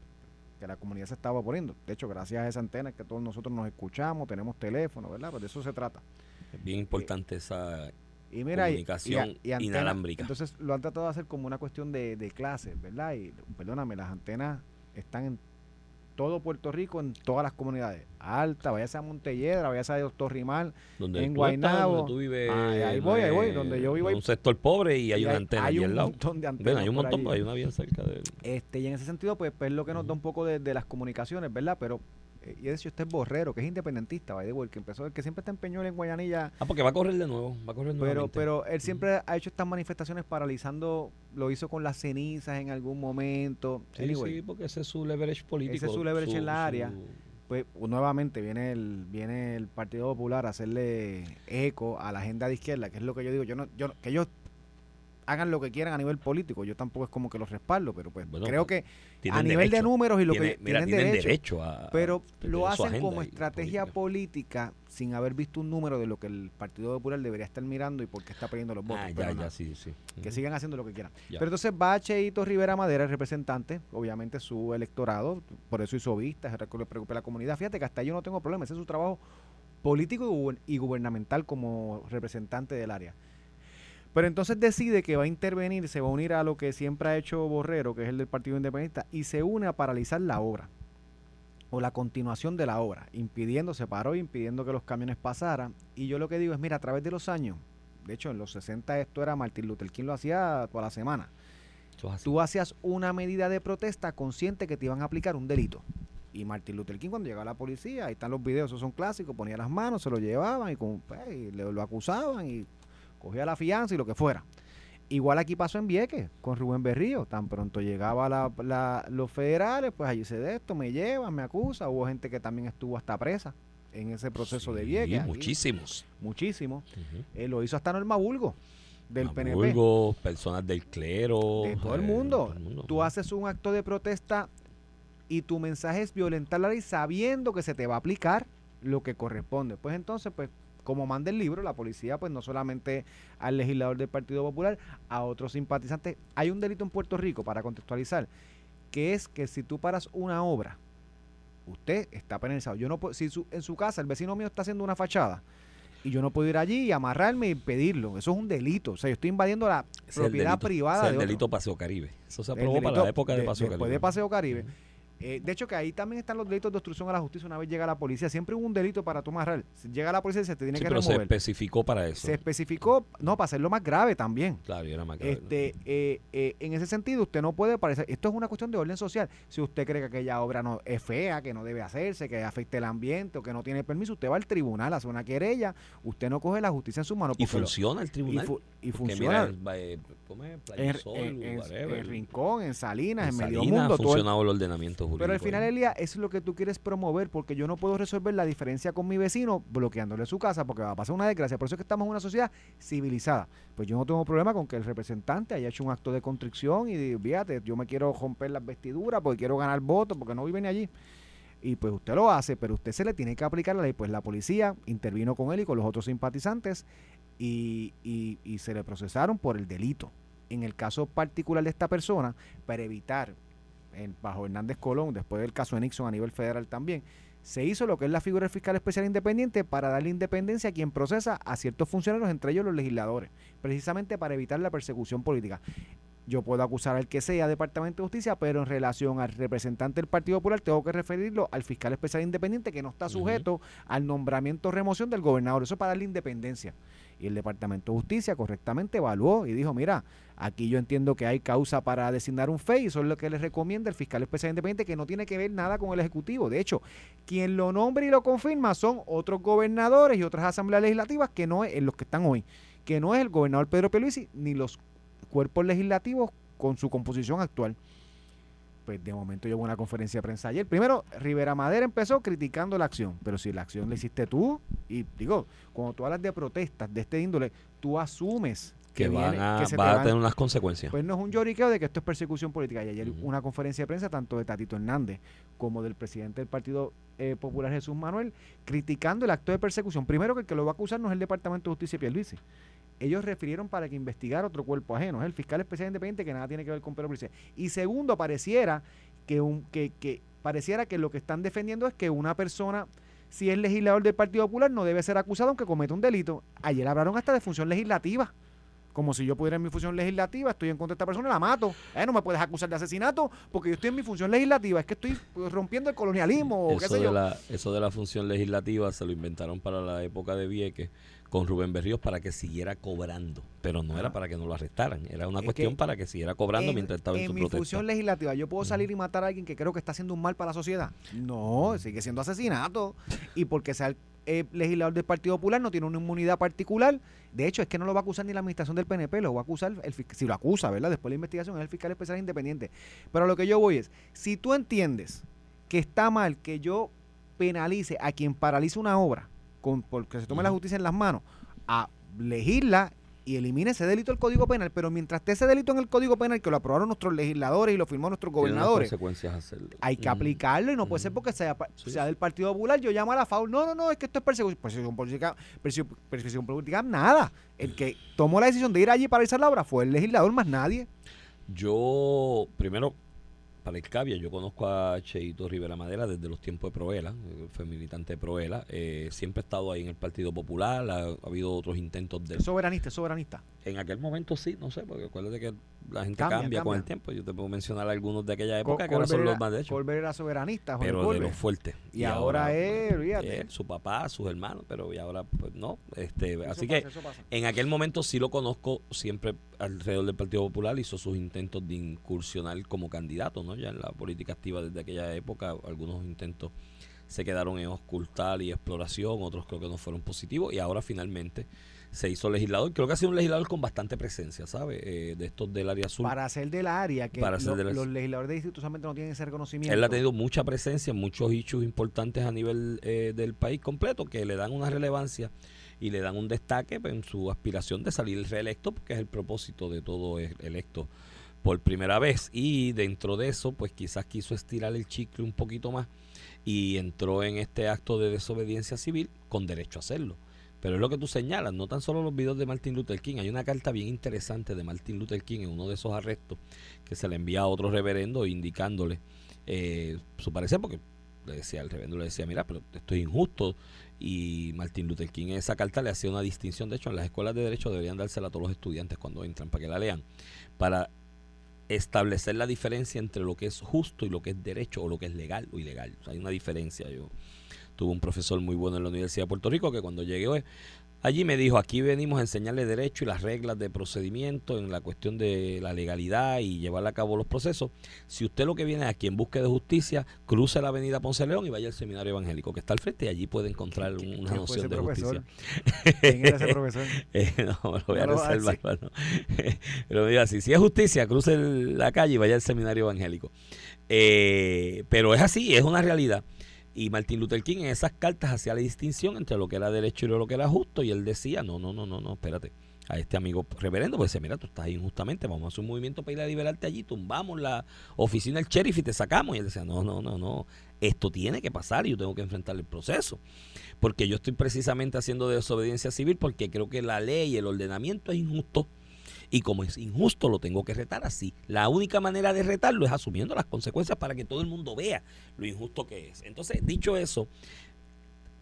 que la comunidad se estaba poniendo. De hecho, gracias a esa antena es que todos nosotros nos escuchamos, tenemos teléfono, ¿verdad? Pues de eso se trata. Es bien importante esa Y mira, comunicación y, inalámbrica. Entonces lo han tratado de hacer como una cuestión de, de clases, ¿verdad? Y perdóname, las antenas están en todo Puerto Rico, en todas las comunidades. Alta, vaya a Montelledra, vaya a Doctor Rimal. donde en Guaynabo. donde tú vives, Ahí- ahí voy, ahí voy, donde yo vivo un sector pobre y hay y una antena hay allí un al lado. montón de antenas. Bueno, hay un montón, allí. hay una bien cerca de él. Este, y en ese sentido, pues, pues es lo que nos da un poco de, de las comunicaciones, ¿verdad? Pero, y es usted es borrero, que es independentista, by the way, que empezó, el que siempre está en Peñol, en Guayanilla, Ah, porque va a correr de nuevo, va a correr pero, nuevamente. pero él siempre ha hecho estas manifestaciones paralizando, lo hizo con las cenizas en algún momento. Sí, Anyway, sí, porque ese es su leverage político. Ese es su leverage en la área. su- pues nuevamente viene el viene el Partido Popular a hacerle eco a la agenda de izquierda, que es lo que yo digo, yo no, yo que ellos hagan lo que quieran a nivel político, yo tampoco es como que los respaldo, pero pues Bueno, creo que tienen a nivel de números y lo tiene- que mira, tienen derecho, derecho a. pero lo hacen como estrategia política. política sin haber visto un número de lo que el Partido Popular debería estar mirando y por qué está perdiendo los votos. Ah, pero ya, nada, ya, sí, sí. Que sigan haciendo lo que quieran. Ya. Pero entonces va Cheito Rivera Madera, el representante, obviamente su electorado, por eso hizo vistas, es que le preocupa a la comunidad. Fíjate que hasta yo no tengo problema, ese es su trabajo político y gubernamental como representante del área. Pero entonces decide que va a intervenir, se va a unir a lo que siempre ha hecho Borrero, que es el del Partido Independiente, y se une a paralizar la obra o la continuación de la obra, impidiendo, se paró impidiendo que los camiones pasaran. Y yo lo que digo es, mira, a través de los años, de hecho en los 60 esto era Martin Luther King lo hacía toda la semana, tú hacías una medida de protesta consciente que te iban a aplicar un delito. Y Martin Luther King cuando llegaba la policía, ahí están los videos, esos son clásicos, ponía las manos, se lo llevaban y, con, pues, y lo acusaban y cogía la fianza y lo que fuera. Igual aquí pasó en Vieques con Rubén Berrío. Tan pronto llegaba la, la- los federales, pues allí se de esto, me llevan, me acusa. Hubo gente que también estuvo hasta presa en ese proceso de Vieques. muchísimos. Muchísimo. Ujú. Eh, lo hizo hasta Norma Bulgo, del PNP. Personas del clero. De todo el eh, todo el mundo. Tú haces un acto de protesta y tu mensaje es violentar la ley sabiendo que se te va a aplicar lo que corresponde. Pues entonces, pues como manda el libro, la policía, pues no solamente al legislador del Partido Popular, a otros simpatizantes. Hay un delito en Puerto Rico, para contextualizar, que es que si tú paras una obra, usted está penalizado. Yo no puedo, si su- en su casa el vecino mío está haciendo una fachada y yo no puedo ir allí y amarrarme y pedirlo, eso es un delito. O sea, yo estoy invadiendo la es propiedad delito- privada es de el otro. delito Paseo Caribe. Eso se aprobó para la época de, de- Paseo después Caribe. de Paseo Caribe. Ujú. Eh, de hecho, que ahí también están los delitos de obstrucción a la justicia una vez llega la policía. Siempre hubo un delito para tú amarrar. Si llega la policía se te tiene Sí, que pero se especificó para eso. Se especificó, no, para hacerlo más grave también. Claro, y era más grave. Este, eh, eh, en ese sentido, usted no puede parecer. Esto es una cuestión de orden social. Si usted cree que aquella obra no es fea, que no debe hacerse, que afecte el ambiente o que no tiene permiso, usted va al tribunal, hace una querella. Usted no coge la justicia en sus manos. y lo- funciona el y, tribunal. fu- y funciona. mira, eh, ¿cómo es? Sol, en- en- Rincón, en Salinas, en, Medio Mundo, ha todo el- funcionado el ordenamiento jurídico. Pero al final, ahí. Elia, eso es lo que tú quieres promover, porque yo no puedo resolver la diferencia con mi vecino bloqueándole su casa, porque va a pasar una desgracia. Por eso es que estamos en una sociedad civilizada. Pues yo no tengo problema con que el representante haya hecho un acto de constricción y diga, fíjate, yo me quiero romper las vestiduras porque quiero ganar votos, porque no vive ni allí. Y pues usted lo hace, pero usted se le tiene que aplicar la ley. Pues la policía intervino con él y con los otros simpatizantes y, y- y se le procesaron por el delito. En el caso particular de esta persona, para evitar, en- bajo Hernández Colón, después del caso de Nixon a nivel federal también, se hizo lo que es la figura del fiscal especial independiente para darle independencia a quien procesa a ciertos funcionarios, entre ellos los legisladores, precisamente para evitar la persecución política. Yo puedo acusar al que sea Departamento de Justicia, pero en relación al representante del Partido Popular tengo que referirlo al fiscal especial independiente que no está sujeto al nombramiento o remoción del gobernador. Eso para darle independencia. Y el Departamento de Justicia correctamente evaluó y dijo, mira, aquí yo entiendo que hay causa para designar un FEI, eso es lo que le recomienda el fiscal especial independiente, que no tiene que ver nada con el Ejecutivo. De hecho, quien lo nombra y lo confirma son otros gobernadores y otras asambleas legislativas que no es en los que están hoy, que no es el gobernador Pedro Pierluisi ni los cuerpos legislativos con su composición actual. Pues de momento yo hubo una conferencia de prensa ayer. Primero, Rivera Madera empezó criticando la acción, pero si la acción la hiciste tú, y digo, cuando tú hablas de protestas de este índole, tú asumes que, van viene- a, que se te va a van- tener unas consecuencias. pues no es un lloriqueo de que esto es persecución política. Y ayer Ujú. una conferencia de prensa tanto de Tatito Hernández como del presidente del Partido eh, Popular Jesús Manuel criticando el acto de persecución. Primero que el que lo va a acusar no es el Departamento de Justicia Pierluisi, ellos refirieron para que investigara otro cuerpo ajeno. Es el fiscal especial independiente que nada tiene que ver con Pedro Pierluisi. Y segundo, pareciera que, un, que, que pareciera que lo que están defendiendo es que una persona, si es legislador del Partido Popular, no debe ser acusado aunque cometa un delito. Ayer hablaron hasta de función legislativa. Como si yo pudiera en mi función legislativa, estoy en contra de esta persona y la mato. Eh, no me puedes acusar de asesinato porque yo estoy en mi función legislativa. Es que estoy pues, rompiendo el colonialismo o qué Eso sé de, yo. la, eso de la función legislativa se lo inventaron para la época de Vieques con Rubén Berríos para que siguiera cobrando, pero no era para que no lo arrestaran, era una Es cuestión para que siguiera cobrando en, mientras estaba en, en su mi protesta. función legislativa, ¿yo puedo salir y matar a alguien que creo que está haciendo un mal para la sociedad? No, sigue siendo asesinato. Y porque sea el eh, legislador del Partido Popular, no tiene una inmunidad particular. De hecho, es que no lo va a acusar ni la administración del PNP, lo va a acusar, el, si lo acusa, ¿verdad? Después de la investigación es el fiscal especial independiente. Pero lo que yo voy es, si tú entiendes que está mal que yo penalice a quien paraliza una obra con, porque se tome la justicia en las manos, a legisla y elimine ese delito del Código Penal, pero mientras esté ese delito en el Código Penal, que lo aprobaron nuestros legisladores y lo firmó nuestros gobernadores, hay que aplicarlo y no puede ser porque sea, del Partido Popular, yo llamo a la FAU, no, no, no, es que esto es persecución, persecución política, persecución, política, nada. El que tomó la decisión de ir allí para paralizar la obra fue el legislador, más nadie. Yo, primero, para el Cavia, yo conozco a Cheito Rivera Madera desde los tiempos de Proela, eh, fue militante de Proela, eh, siempre ha estado ahí en el Partido Popular, ha, ha habido otros intentos de... Es soberanista, es soberanista. En aquel momento sí, no sé, porque acuérdate que la gente Cambia, cambia, con el tiempo, yo te puedo mencionar algunos de aquella época que ahora son los más derechos, Colbert era soberanista, Jorge pero de Colbert. los fuertes. Y ahora es, pues, olvídate. él, su papá, sus hermanos, pero y ahora pues no, este, Eso así pasa, que en aquel momento sí lo conozco, siempre alrededor del Partido Popular hizo sus intentos de incursionar como candidato, ¿no? Ya en la política activa desde aquella época, algunos intentos se quedaron en ocultar y exploración, otros creo que no fueron positivos y ahora finalmente se hizo legislador. Creo que ha sido un legislador con bastante presencia, ¿sabe? Eh, de estos del área azul. Para ser del área, que Para lo- del- los legisladores de distrito no tienen ese reconocimiento. Él ha tenido mucha presencia en muchos hechos importantes a nivel eh, del país completo que le dan una relevancia y le dan un destaque en su aspiración de salir reelecto, porque es el propósito de todo el- electo por primera vez. Y dentro de eso, pues quizás quiso estirar el chicle un poquito más y entró en este acto de desobediencia civil con derecho a hacerlo. Pero es lo que tú señalas, no tan solo los videos de Martin Luther King, hay una carta bien interesante de Martin Luther King en uno de esos arrestos que se le envía a otro reverendo indicándole eh, su parecer, porque le decía, el reverendo le decía, mira, pero esto es injusto. Y Martin Luther King en esa carta le hacía una distinción, de hecho en las escuelas de derecho deberían dársela a todos los estudiantes cuando entran para que la lean, para establecer la diferencia entre lo que es justo y lo que es derecho o lo que es legal o ilegal. Hay una diferencia. Yo tuve un profesor muy bueno en la Universidad de Puerto Rico que cuando llegué allí me dijo, aquí venimos a enseñarle derecho y las reglas de procedimiento en la cuestión de la legalidad y llevar a cabo los procesos. Si usted lo que viene aquí en búsqueda de justicia, cruce la avenida Ponce León y vaya al seminario evangélico que está al frente y allí puede encontrar una ¿Quién fue noción de profesor? justicia. ¿Quién era ese profesor? Eh, no, me lo voy a No reservar. Pero diga así, si es justicia, cruce la calle y vaya al seminario evangélico. Eh, pero es así, es una realidad. Y Martin Luther King en esas cartas hacía la distinción entre lo que era derecho y lo que era justo. Y él decía, no, no, no, no, no, espérate. A este amigo reverendo, pues dice, mira, tú estás injustamente, vamos a hacer un movimiento para ir a liberarte allí, tumbamos la oficina del sheriff y te sacamos. Y él decía, no, no, no, no, esto tiene que pasar y yo tengo que enfrentar el proceso. Porque yo estoy precisamente haciendo desobediencia civil porque creo que la ley y el ordenamiento es injusto. Y como es injusto, lo tengo que retar así. La única manera de retarlo es asumiendo las consecuencias para que todo el mundo vea lo injusto que es. Entonces, dicho eso,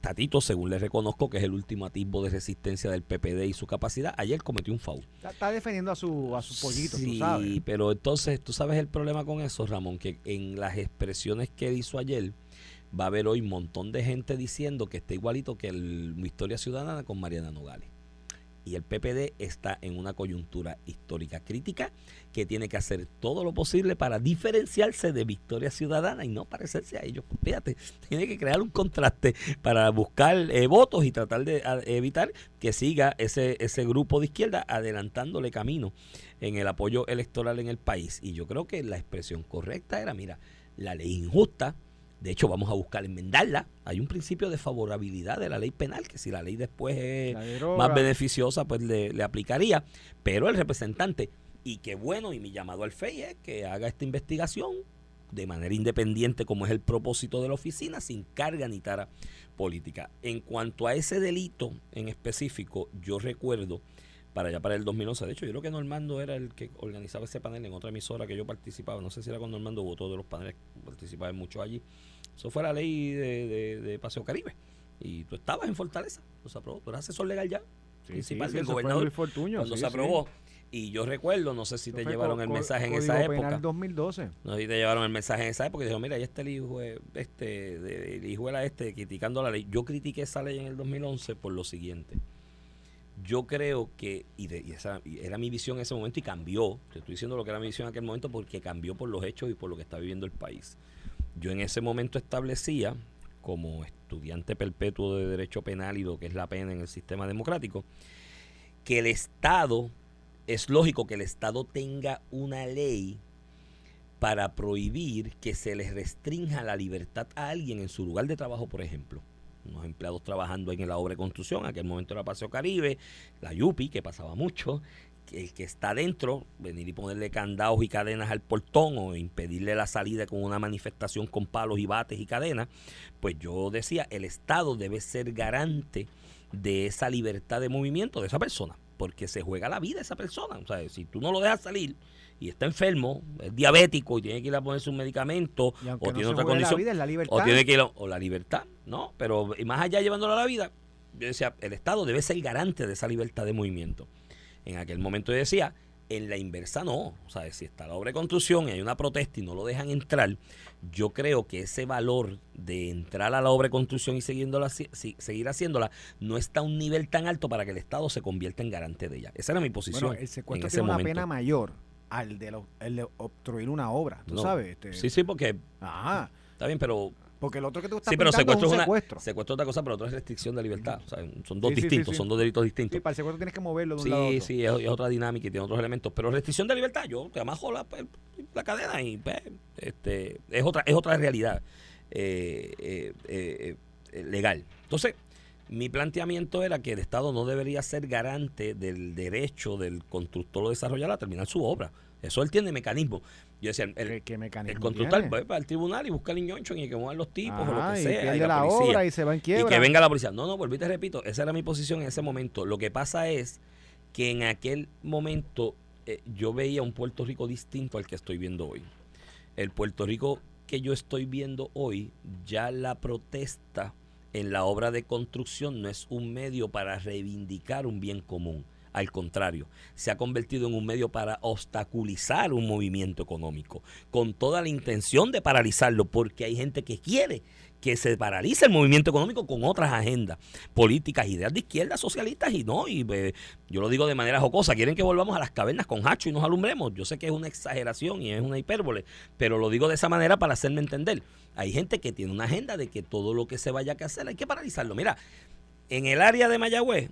Tatito, según le reconozco que es el último atisbo de resistencia del PPD y su capacidad, ayer cometió un foul. Está, está defendiendo a su, a su pollito, sí, tú sabes. pero entonces, tú sabes el problema con eso, Ramón, que en las expresiones que hizo ayer, va a haber hoy un montón de gente diciendo que está igualito que el Historia Ciudadana con Mariana Nogales. Y el PPD está en una coyuntura histórica crítica que tiene que hacer todo lo posible para diferenciarse de Victoria Ciudadana y no parecerse a ellos. Fíjate, tiene que crear un contraste para buscar eh, votos y tratar de evitar que siga ese, ese grupo de izquierda adelantándole camino en el apoyo electoral en el país. Y yo creo que la expresión correcta era, mira, la ley injusta, de hecho, vamos a buscar enmendarla. Hay un principio de favorabilidad de la ley penal, que si la ley después es más beneficiosa, pues le, le aplicaría. Pero el representante, y qué bueno, y mi llamado al FEI es que haga esta investigación de manera independiente, como es el propósito de la oficina, sin carga ni tara política. En cuanto a ese delito en específico, yo recuerdo para allá para el 2011. De hecho, yo creo que Normando era el que organizaba ese panel en otra emisora que yo participaba. No sé si era cuando Normando votó de los paneles, participaba en muchos allí. Eso fue la ley de, de, Paseo Caribe. Y tú estabas en Fortaleza, lo se aprobó. Tú eras asesor legal ya, principal del gobernador. cuando se aprobó. Y yo recuerdo, no sé si te llevaron el mensaje en esa época. Penal 2012. No sé si te llevaron el mensaje en esa época y dijeron, mira, ahí está el hijo, este, el hijo era este criticando la ley. Yo critiqué esa ley en el 2011 por lo siguiente yo creo que, y, de, esa era mi visión en ese momento y cambió, te estoy diciendo lo que era mi visión en aquel momento porque cambió por los hechos y por lo que está viviendo el país. Yo en ese momento establecía, como estudiante perpetuo de derecho penal y lo que es la pena en el sistema democrático, que el Estado, es lógico que el Estado tenga una ley para prohibir que se les restrinja la libertad a alguien en su lugar de trabajo, por ejemplo. Unos empleados trabajando en la obra de construcción, en aquel momento era Paseo Caribe, la Yupi, que pasaba mucho, el que está dentro, venir y ponerle candados y cadenas al portón o impedirle la salida con una manifestación con palos y bates y cadenas, pues yo decía, el Estado debe ser garante de esa libertad de movimiento de esa persona, porque se juega la vida de esa persona. O sea, si tú no lo dejas salir, y está enfermo, es diabético y tiene que ir a ponerse un medicamento o tiene otra condición. o tiene que ir o la libertad, ¿no? Pero más allá llevándolo a la vida, yo decía, el Estado debe ser garante de esa libertad de movimiento. En aquel momento yo decía, en la inversa no. O sea, si está la obra de construcción y hay una protesta y no lo dejan entrar, yo creo que ese valor de entrar a la obra de construcción y siguiéndola, seguir haciéndola no está a un nivel tan alto para que el Estado se convierta en garante de ella. Esa era mi posición. Bueno, el secuestro tiene una pena mayor al de, el obstruir una obra, tú sabes. Este, sí, sí, porque... Ajá. Está bien, pero... Porque el otro que tú estás Sí, pero secuestro es, un secuestro. secuestro es otra cosa, pero otro es restricción de libertad. O sea, son dos distintos, son dos delitos distintos. Sí, para el secuestro tienes que moverlo de un sí, lado a otro. Sí, es, otra dinámica y tiene otros elementos. Pero restricción de libertad, yo te amajo la, pues, la cadena y pues, este, es, otra, es otra realidad eh, eh, eh, legal. Entonces, mi planteamiento era que el Estado no debería ser garante del derecho del constructor o desarrollador a terminar su obra. Eso él tiene mecanismo. Yo decía, el, ¿Qué, mecanismo el constructor va para el tribunal y busca el ñoncho y que muevan los tipos o lo que sea. Y, la, obra y se va en quiebra. Y que venga la policía. No, no, volví te repito, esa era mi posición en ese momento. Lo que pasa es que en aquel momento eh, yo veía un Puerto Rico distinto al que estoy viendo hoy. El Puerto Rico que yo estoy viendo hoy, ya la protesta en la obra de construcción no es un medio para reivindicar un bien común al contrario, se ha convertido en un medio para obstaculizar un movimiento económico, con toda la intención de paralizarlo, porque hay gente que quiere que se paralice el movimiento económico con otras agendas políticas, ideas de izquierda, socialistas y no, y eh, yo lo digo de manera jocosa, quieren que volvamos a las cavernas con hacho y nos alumbremos. Yo sé que es una exageración y es una hipérbole, pero lo digo de esa manera para hacerme entender. Hay gente que tiene una agenda de que todo lo que se vaya a hacer hay que paralizarlo. Mira, en el área de Mayagüez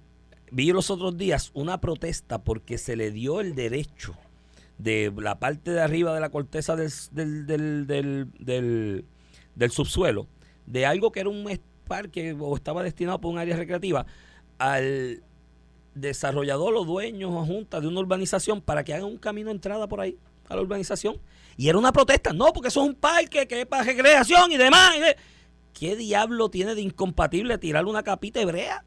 vi los otros días una protesta porque se le dio el derecho de la parte de arriba de la corteza del, del, subsuelo, de algo que era un parque o estaba destinado para un área recreativa, al desarrollador o dueños o junta de una urbanización para que hagan un camino de entrada por ahí a la urbanización. Y era una protesta, no, porque eso es un parque que es para recreación y demás. ¿Qué diablo tiene de incompatible tirarle una capita hebrea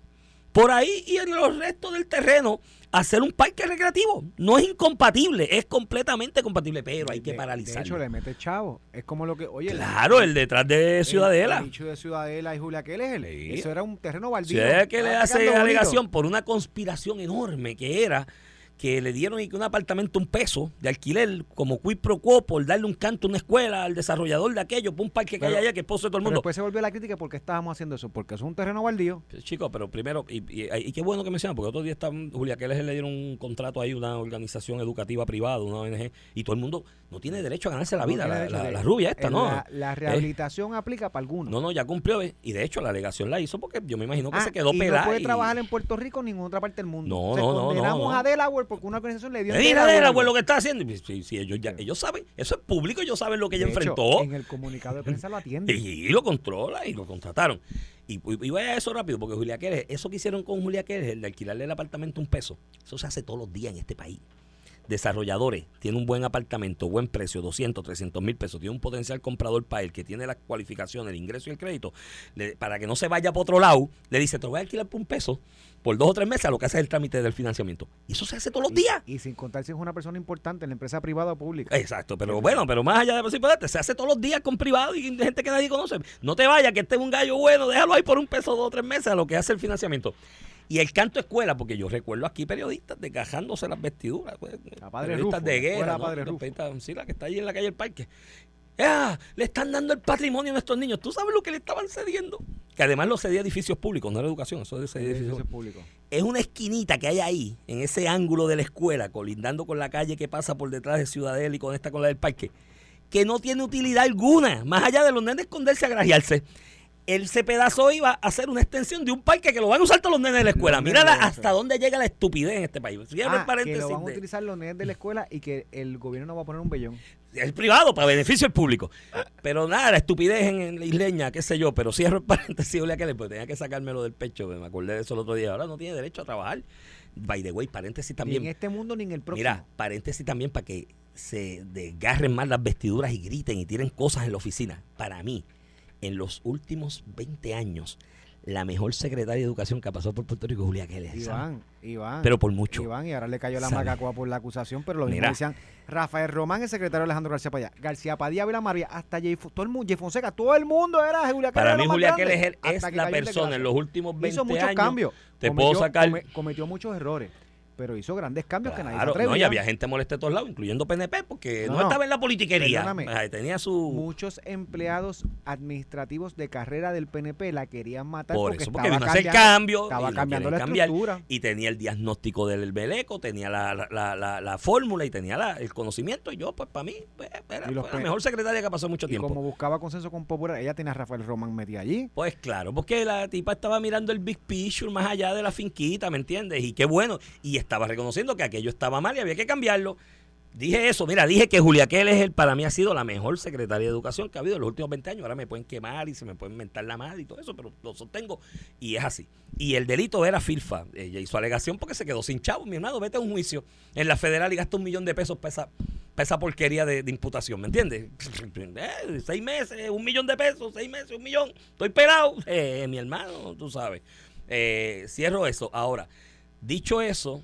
por ahí y en los restos del terreno hacer un parque recreativo. No es incompatible, es completamente compatible, pero hay que paralizarlo. De hecho, le mete chavo. Es como lo que, oye. Claro, el, detrás de Ciudadela. El, dicho de Ciudadela y Julia Keller, eso era un terreno baldío. que le hace alegación por una conspiración enorme que era que le dieron un apartamento un peso de alquiler como quid pro quo por darle un canto a una escuela al desarrollador de aquello, por un parque que hay allá que es de todo el mundo. después se volvió la crítica porque estábamos haciendo eso, porque es un terreno baldío. Chicos, pero primero, y, y, qué bueno que mencionan, porque otro día está Julia que le dieron un contrato ahí a una organización educativa privada, una ONG, y todo el mundo no tiene derecho a ganarse la vida, la, rubia esta, ¿no? La, rehabilitación aplica para algunos. No, no, ya cumplió, y de hecho la alegación la hizo porque yo me imagino que ah, se quedó y pelada. no puede trabajar en Puerto Rico ni en otra parte del mundo. No, no, no. Condenamos a Delaware porque una organización le Mira de lo que está haciendo. Si, ellos, ya, ellos saben, eso es público, ellos saben lo que ella enfrentó. En el comunicado de prensa lo atiende. Y, lo controla y lo contrataron. Y, y, vaya a eso rápido, porque Julia Quérez, eso que hicieron con Julia el de alquilarle el apartamento un peso, eso se hace todos los días en este país. Desarrolladores, tiene un buen apartamento, buen precio, 200, 300 mil pesos, tiene un potencial comprador para él que tiene las cualificaciones, el ingreso y el crédito, le- para que no se vaya para otro lado, le dice, te voy a alquilar por un peso por dos o tres meses a lo que hace el trámite del financiamiento. Y eso se hace todos los días. Y, sin contar si es una persona importante en la empresa privada o pública. Exacto, pero bueno, pero más allá de posible, se hace todos los días con privado y gente que nadie conoce. No te vayas, que este es un gallo bueno, déjalo ahí por un peso, dos o tres meses a lo que hace el financiamiento. Y el canto escuela, porque yo recuerdo aquí periodistas desgajándose las vestiduras, pues, A Padre periodistas Rufo, de la guerra, ¿no? Padre Rufo. sí, la que está ahí en la calle del parque. ¡Ah! Le están dando el patrimonio a nuestros niños. ¿Tú sabes lo que le estaban cediendo? Que además lo cedía a edificios públicos, no era educación, eso es edificios Edificios públicos. es una esquinita que hay ahí, en ese ángulo de la escuela, colindando con la calle que pasa por detrás de Ciudadela y conecta con la del parque, que no tiene utilidad alguna, más allá de los nenes esconderse a grajearse. Ese pedazo iba a ser una extensión de un parque que lo van a usar todos los nenes de la escuela. Mira hasta dónde llega la estupidez en este país. Cierro el Ah, que paréntesis lo van a utilizar los nenes de la escuela y que el gobierno no va a poner un bellón. es privado para beneficio del público. Pero nada, la estupidez en, en la isleña, qué sé yo, pero cierro el paréntesis, Julia, que pues tenía que sacármelo del pecho, me acordé de eso el otro día. Ahora no tiene derecho a trabajar. By the way, paréntesis también. Ni en este mundo ni en el próximo. Mira, paréntesis también para que se desgarren más las vestiduras y griten y tiren cosas en la oficina. Para mí, en los últimos 20 años, la mejor secretaria de educación que ha pasado por Puerto Rico es Julia Keller. ¿sabes? Iván, Iván. Pero por mucho. Iván, y ahora le cayó la ¿Sabe? macacoa por la acusación, pero lo mismo decían Rafael Román, el secretario Alejandro García Padilla, García Padilla, Vila María, hasta Jay, todo el mundo, Jay Fonseca, todo el mundo era Julia Para Keller mí, lo más Julia Keller es la persona en los últimos 20 hizo muchos años. cambios. Te Cometió- puedo sacar. come- cometió muchos errores, pero hizo grandes cambios que nadie se atrevía. no, y había gente molesta de todos lados, incluyendo PNP, porque no, estaba en la politiquería. Tenía su. Muchos empleados administrativos de carrera del PNP la querían matar Por porque eso, porque estaba vino a hacer cambiando- cambio. estaba y cambiando la cambiar, estructura. Y tenía el diagnóstico del Beleco, tenía la, la, la, la- la fórmula y tenía el conocimiento. Y yo, pues, para mí, pues, era, Y fue la mejor secretaria que pasó mucho Y tiempo. como buscaba consenso con Popular, ella tenía a Rafael Román metida allí. Pues claro, porque la tipa estaba mirando el big picture más allá de la finquita, ¿me entiendes? Y qué bueno. Y estaba reconociendo que aquello estaba mal y había que cambiarlo. Dije eso, mira, dije que Julia Keller para mí ha sido la mejor secretaria de educación que ha habido en los últimos 20 años. Ahora me pueden quemar y se me pueden mentar la madre y todo eso, pero lo sostengo. Y es así. Y el delito era filfa. Ella hizo alegación porque se quedó sin chavo. Mi hermano, vete a un juicio en la federal y gasta un millón de pesos para esa, para porquería de, de imputación, ¿me entiendes? Eh, seis meses, un millón de pesos, seis meses, un millón. Estoy pelado. Eh, mi hermano, tú sabes. Eh, cierro eso. Ahora, dicho eso,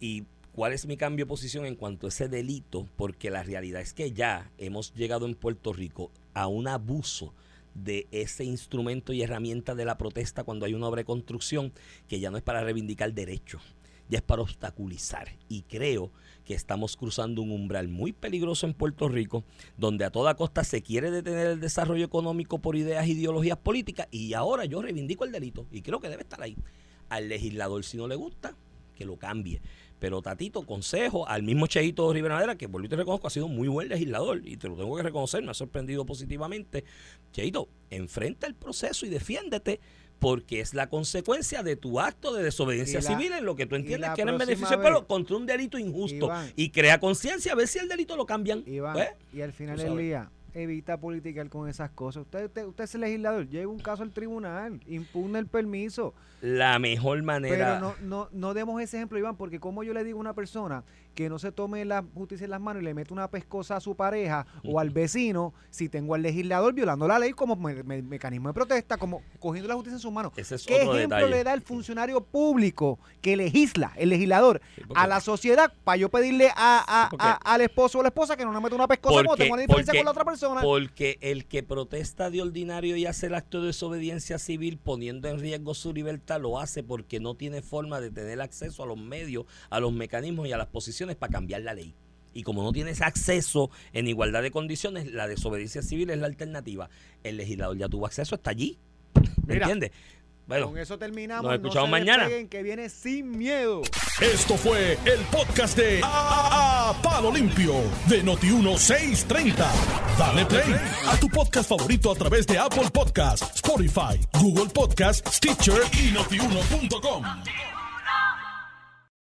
y cuál es mi cambio de posición en cuanto a ese delito, porque la realidad es que ya hemos llegado en Puerto Rico a un abuso de ese instrumento y herramienta de la protesta cuando hay una obra de construcción que ya no es para reivindicar derechos, ya es para obstaculizar. Y creo que estamos cruzando un umbral muy peligroso en Puerto Rico, donde a toda costa se quiere detener el desarrollo económico por ideas e ideologías políticas, y ahora yo reivindico el delito, y creo que debe estar ahí. Al legislador, si no le gusta, que lo cambie. Pero Tatito, consejo al mismo Cheito Rivera Madera, que por lo que te reconozco, ha sido muy buen legislador y te lo tengo que reconocer, me ha sorprendido positivamente. Cheito, enfrenta el proceso y defiéndete porque es la consecuencia de tu acto de desobediencia la- civil en lo que tú entiendes que era en beneficio del pueblo contra un delito injusto Iván. y crea conciencia a ver si el delito lo cambian. Iván, Pues, y al final del día, evita politicar con esas cosas. Usted, usted, usted es el legislador, lleva un caso al tribunal, impugna el permiso. la mejor manera Pero no, no, no demos ese ejemplo, Iván, porque como yo le digo a una persona que no se tome la justicia en las manos y le mete una pescosa a su pareja o al vecino, si tengo al legislador violando la ley como me- me- mecanismo de protesta, como cogiendo la justicia en sus manos. Ese es ¿Qué otro ejemplo detalle. le da el funcionario público que legisla, el legislador, Sí, a la sociedad para yo pedirle a, a- al esposo o la esposa que no me meta una pescosa como Porque- tengo una diferencia porque- con la otra persona? Porque el que protesta de ordinario y hace el acto de desobediencia civil poniendo en riesgo su libertad lo hace porque no tiene forma de tener acceso a los medios, a los mecanismos y a las posiciones para cambiar la ley. Y como no tienes acceso en igualdad de condiciones, la desobediencia civil es la alternativa. El legislador ya tuvo acceso, está allí. ¿Me entiendes? Bueno, con eso terminamos. nos escuchamos no se mañana. que viene sin miedo. Esto fue el podcast de A, A- Palo Limpio de Noti1630. Dale play a tu podcast favorito a través de Apple Podcasts, Spotify, Google Podcasts, Stitcher y notiuno.com.